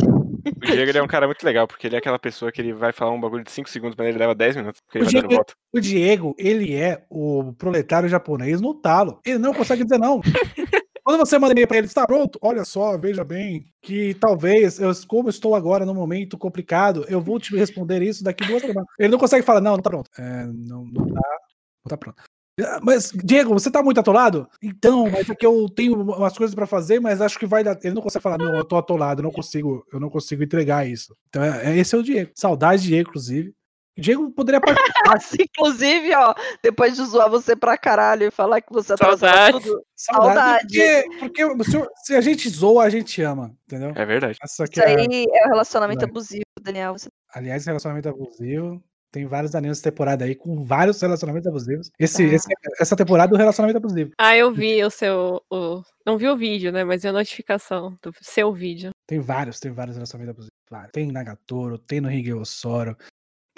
O Diego ele é um cara muito legal, porque ele é aquela pessoa que ele vai falar um bagulho de 5 segundos, mas ele leva 10 minutos, porque ele O vai dando Diego- volta. O Diego, ele é o proletário japonês no talo. Ele não consegue dizer não. Quando você manda e-mail pra ele, está pronto? Olha só, veja bem, que talvez, eu, como estou agora num momento complicado, eu vou te responder isso daqui duas semanas. Ele não consegue falar, não, não tá pronto. É, não, não tá, não tá pronto. Ah, Mas, Diego, você tá muito atolado? Então, mas é que eu tenho umas coisas pra fazer, mas acho que vai dar. Ele não consegue falar, não, eu tô atolado, eu não consigo, eu não consigo entregar isso. Então, é, é- esse é o Diego. Saudade de Diego, inclusive. Diego poderia participar. Inclusive, ó, depois de zoar você pra caralho e falar que você Saudades. tudo. Saudade. Saudade. Porque, porque se, se a gente zoa, a gente ama, entendeu? É verdade. Essa aqui Isso é, aí é um relacionamento Vai. abusivo, Daniel. Você- aliás, relacionamento abusivo. Tem vários animes dessa temporada aí com vários relacionamentos abusivos. Esse, Ah. esse- essa temporada é o relacionamento abusivo. Ah, eu vi o seu. O... Não vi o vídeo, né? Mas vi a notificação do seu vídeo. Tem vários, tem vários relacionamentos abusivos. vários. Tem Nagatoro, tem no Higeo Soro,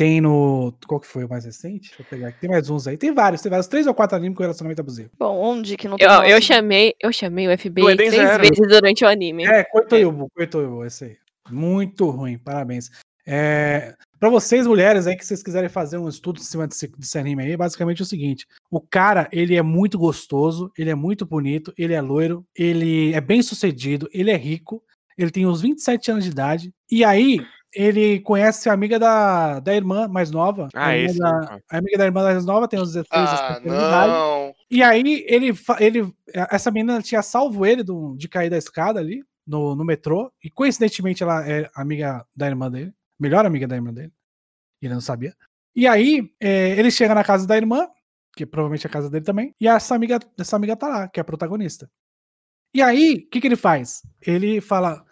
tem no. Qual que foi o mais recente? Deixa eu pegar aqui. Tem mais uns aí. Tem vários, tem vários. Três ou quatro animes com relacionamento abusivo. Bom, onde que não tem Eu, eu chamei, eu chamei o FBI três Zero. vezes durante o anime. É, Koitoyubu, Koitoyubu, esse aí. Muito ruim, parabéns. É, para vocês, mulheres, aí que vocês quiserem fazer um estudo em cima desse, desse anime aí, basicamente é o seguinte: o cara, ele é muito gostoso, ele é muito bonito, ele é loiro, ele é bem sucedido, ele é rico, ele tem uns 27 anos de idade, e aí ele conhece a amiga da, da irmã mais nova. Ah, a, esse. da, a amiga da irmã mais nova tem uns 16, Ah, 17 anos de idade. não. E aí ele, ele essa menina tinha salvo ele do- de cair da escada ali no, no metrô e coincidentemente ela é amiga da irmã dele, melhor amiga da irmã dele. Ele não sabia. E aí é, ele chega na casa da irmã, que provavelmente é a casa dele também, e essa amiga, essa amiga tá lá, que é a protagonista. E aí, o que que ele faz? Ele fala: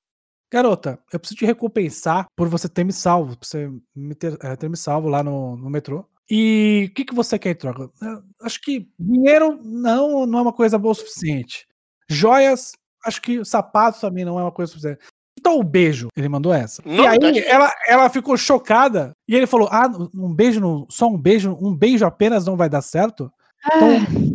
Garota, eu preciso te recompensar por você ter me salvo, por você me ter, eh, ter me salvo lá no, no metrô. E o que, que você quer em troca? Eu acho que dinheiro não, não é uma coisa boa o suficiente. Joias, acho que sapatos também não é uma coisa suficiente. Então o beijo, ele mandou essa. Não, e aí ela, ela ficou chocada e ele falou: Ah, um beijo, não- só um beijo, um beijo apenas não vai dar certo? Então,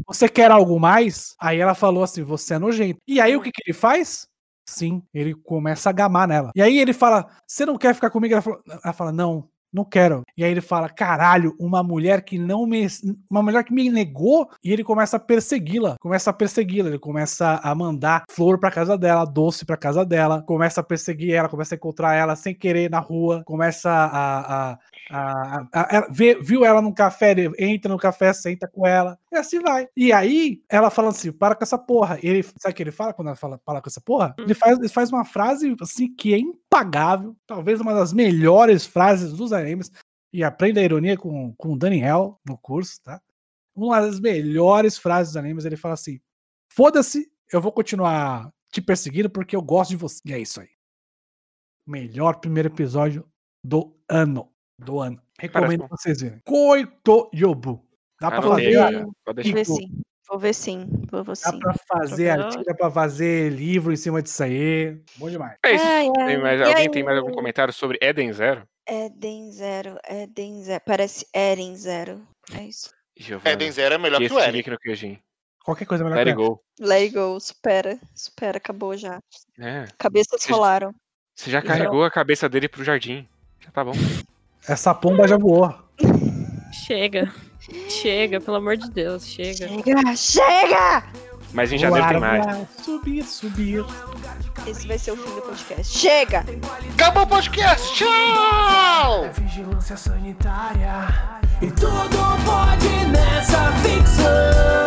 você quer algo mais? Aí ela falou assim: você é nojento. E aí o que, que ele faz? Sim, ele começa a gamar nela. E aí ele fala: Você não quer ficar comigo? Ela fala, Não, não quero. E aí ele fala: Caralho, uma mulher que não me. Uma mulher que me negou. E ele começa a persegui-la. Começa a persegui-la. Ele começa a mandar flor pra casa dela, doce pra casa dela. Começa a perseguir ela, começa a encontrar ela sem querer na rua. Começa a. a a, a- vê- viu ela num café, ele entra no café, senta com ela, e assim vai. E aí, ela fala assim: para com essa porra. Ele, sabe o que ele fala quando ela fala para com essa porra? Ele faz, ele faz uma frase assim que é impagável, talvez uma das melhores frases dos animes. E aprenda a ironia com, com o Daniel no curso, tá? Uma das melhores frases dos animes, ele fala assim: foda-se, eu vou continuar te perseguindo porque eu gosto de você. E é isso aí. Melhor primeiro episódio do ano. Do ano. Recomendo que vocês verem. Coito Yobu. Dá pra Anotei fazer, Vou ver sim. Vou ver sim. Vou ver dá sim. pra fazer Legal. artigo, dá pra fazer livro em cima disso aí. Bom demais. É isso. Ai, ai. Tem mais- alguém tem mais algum comentário sobre Eden Zero? Eden Zero, Eden Zero. Parece Eren Zero. É isso. Giovana, Eden Zero é melhor que que o Eren. link no Kyojin. Qualquer coisa é melhor Let que it go. Let it go. Supera. Supera. Acabou já. É. Cabeças rolaram. Você já Então- carregou a cabeça dele pro jardim. Já tá bom. Essa pomba já voou. Chega. Chega, pelo amor de Deus, chega. Chega! Chega! Mas em janeiro tem mais. Subir, subir. Esse vai ser o fim do podcast. Chega! Acabou o podcast! Tchau! É vigilância sanitária. E tudo pode nessa ficção.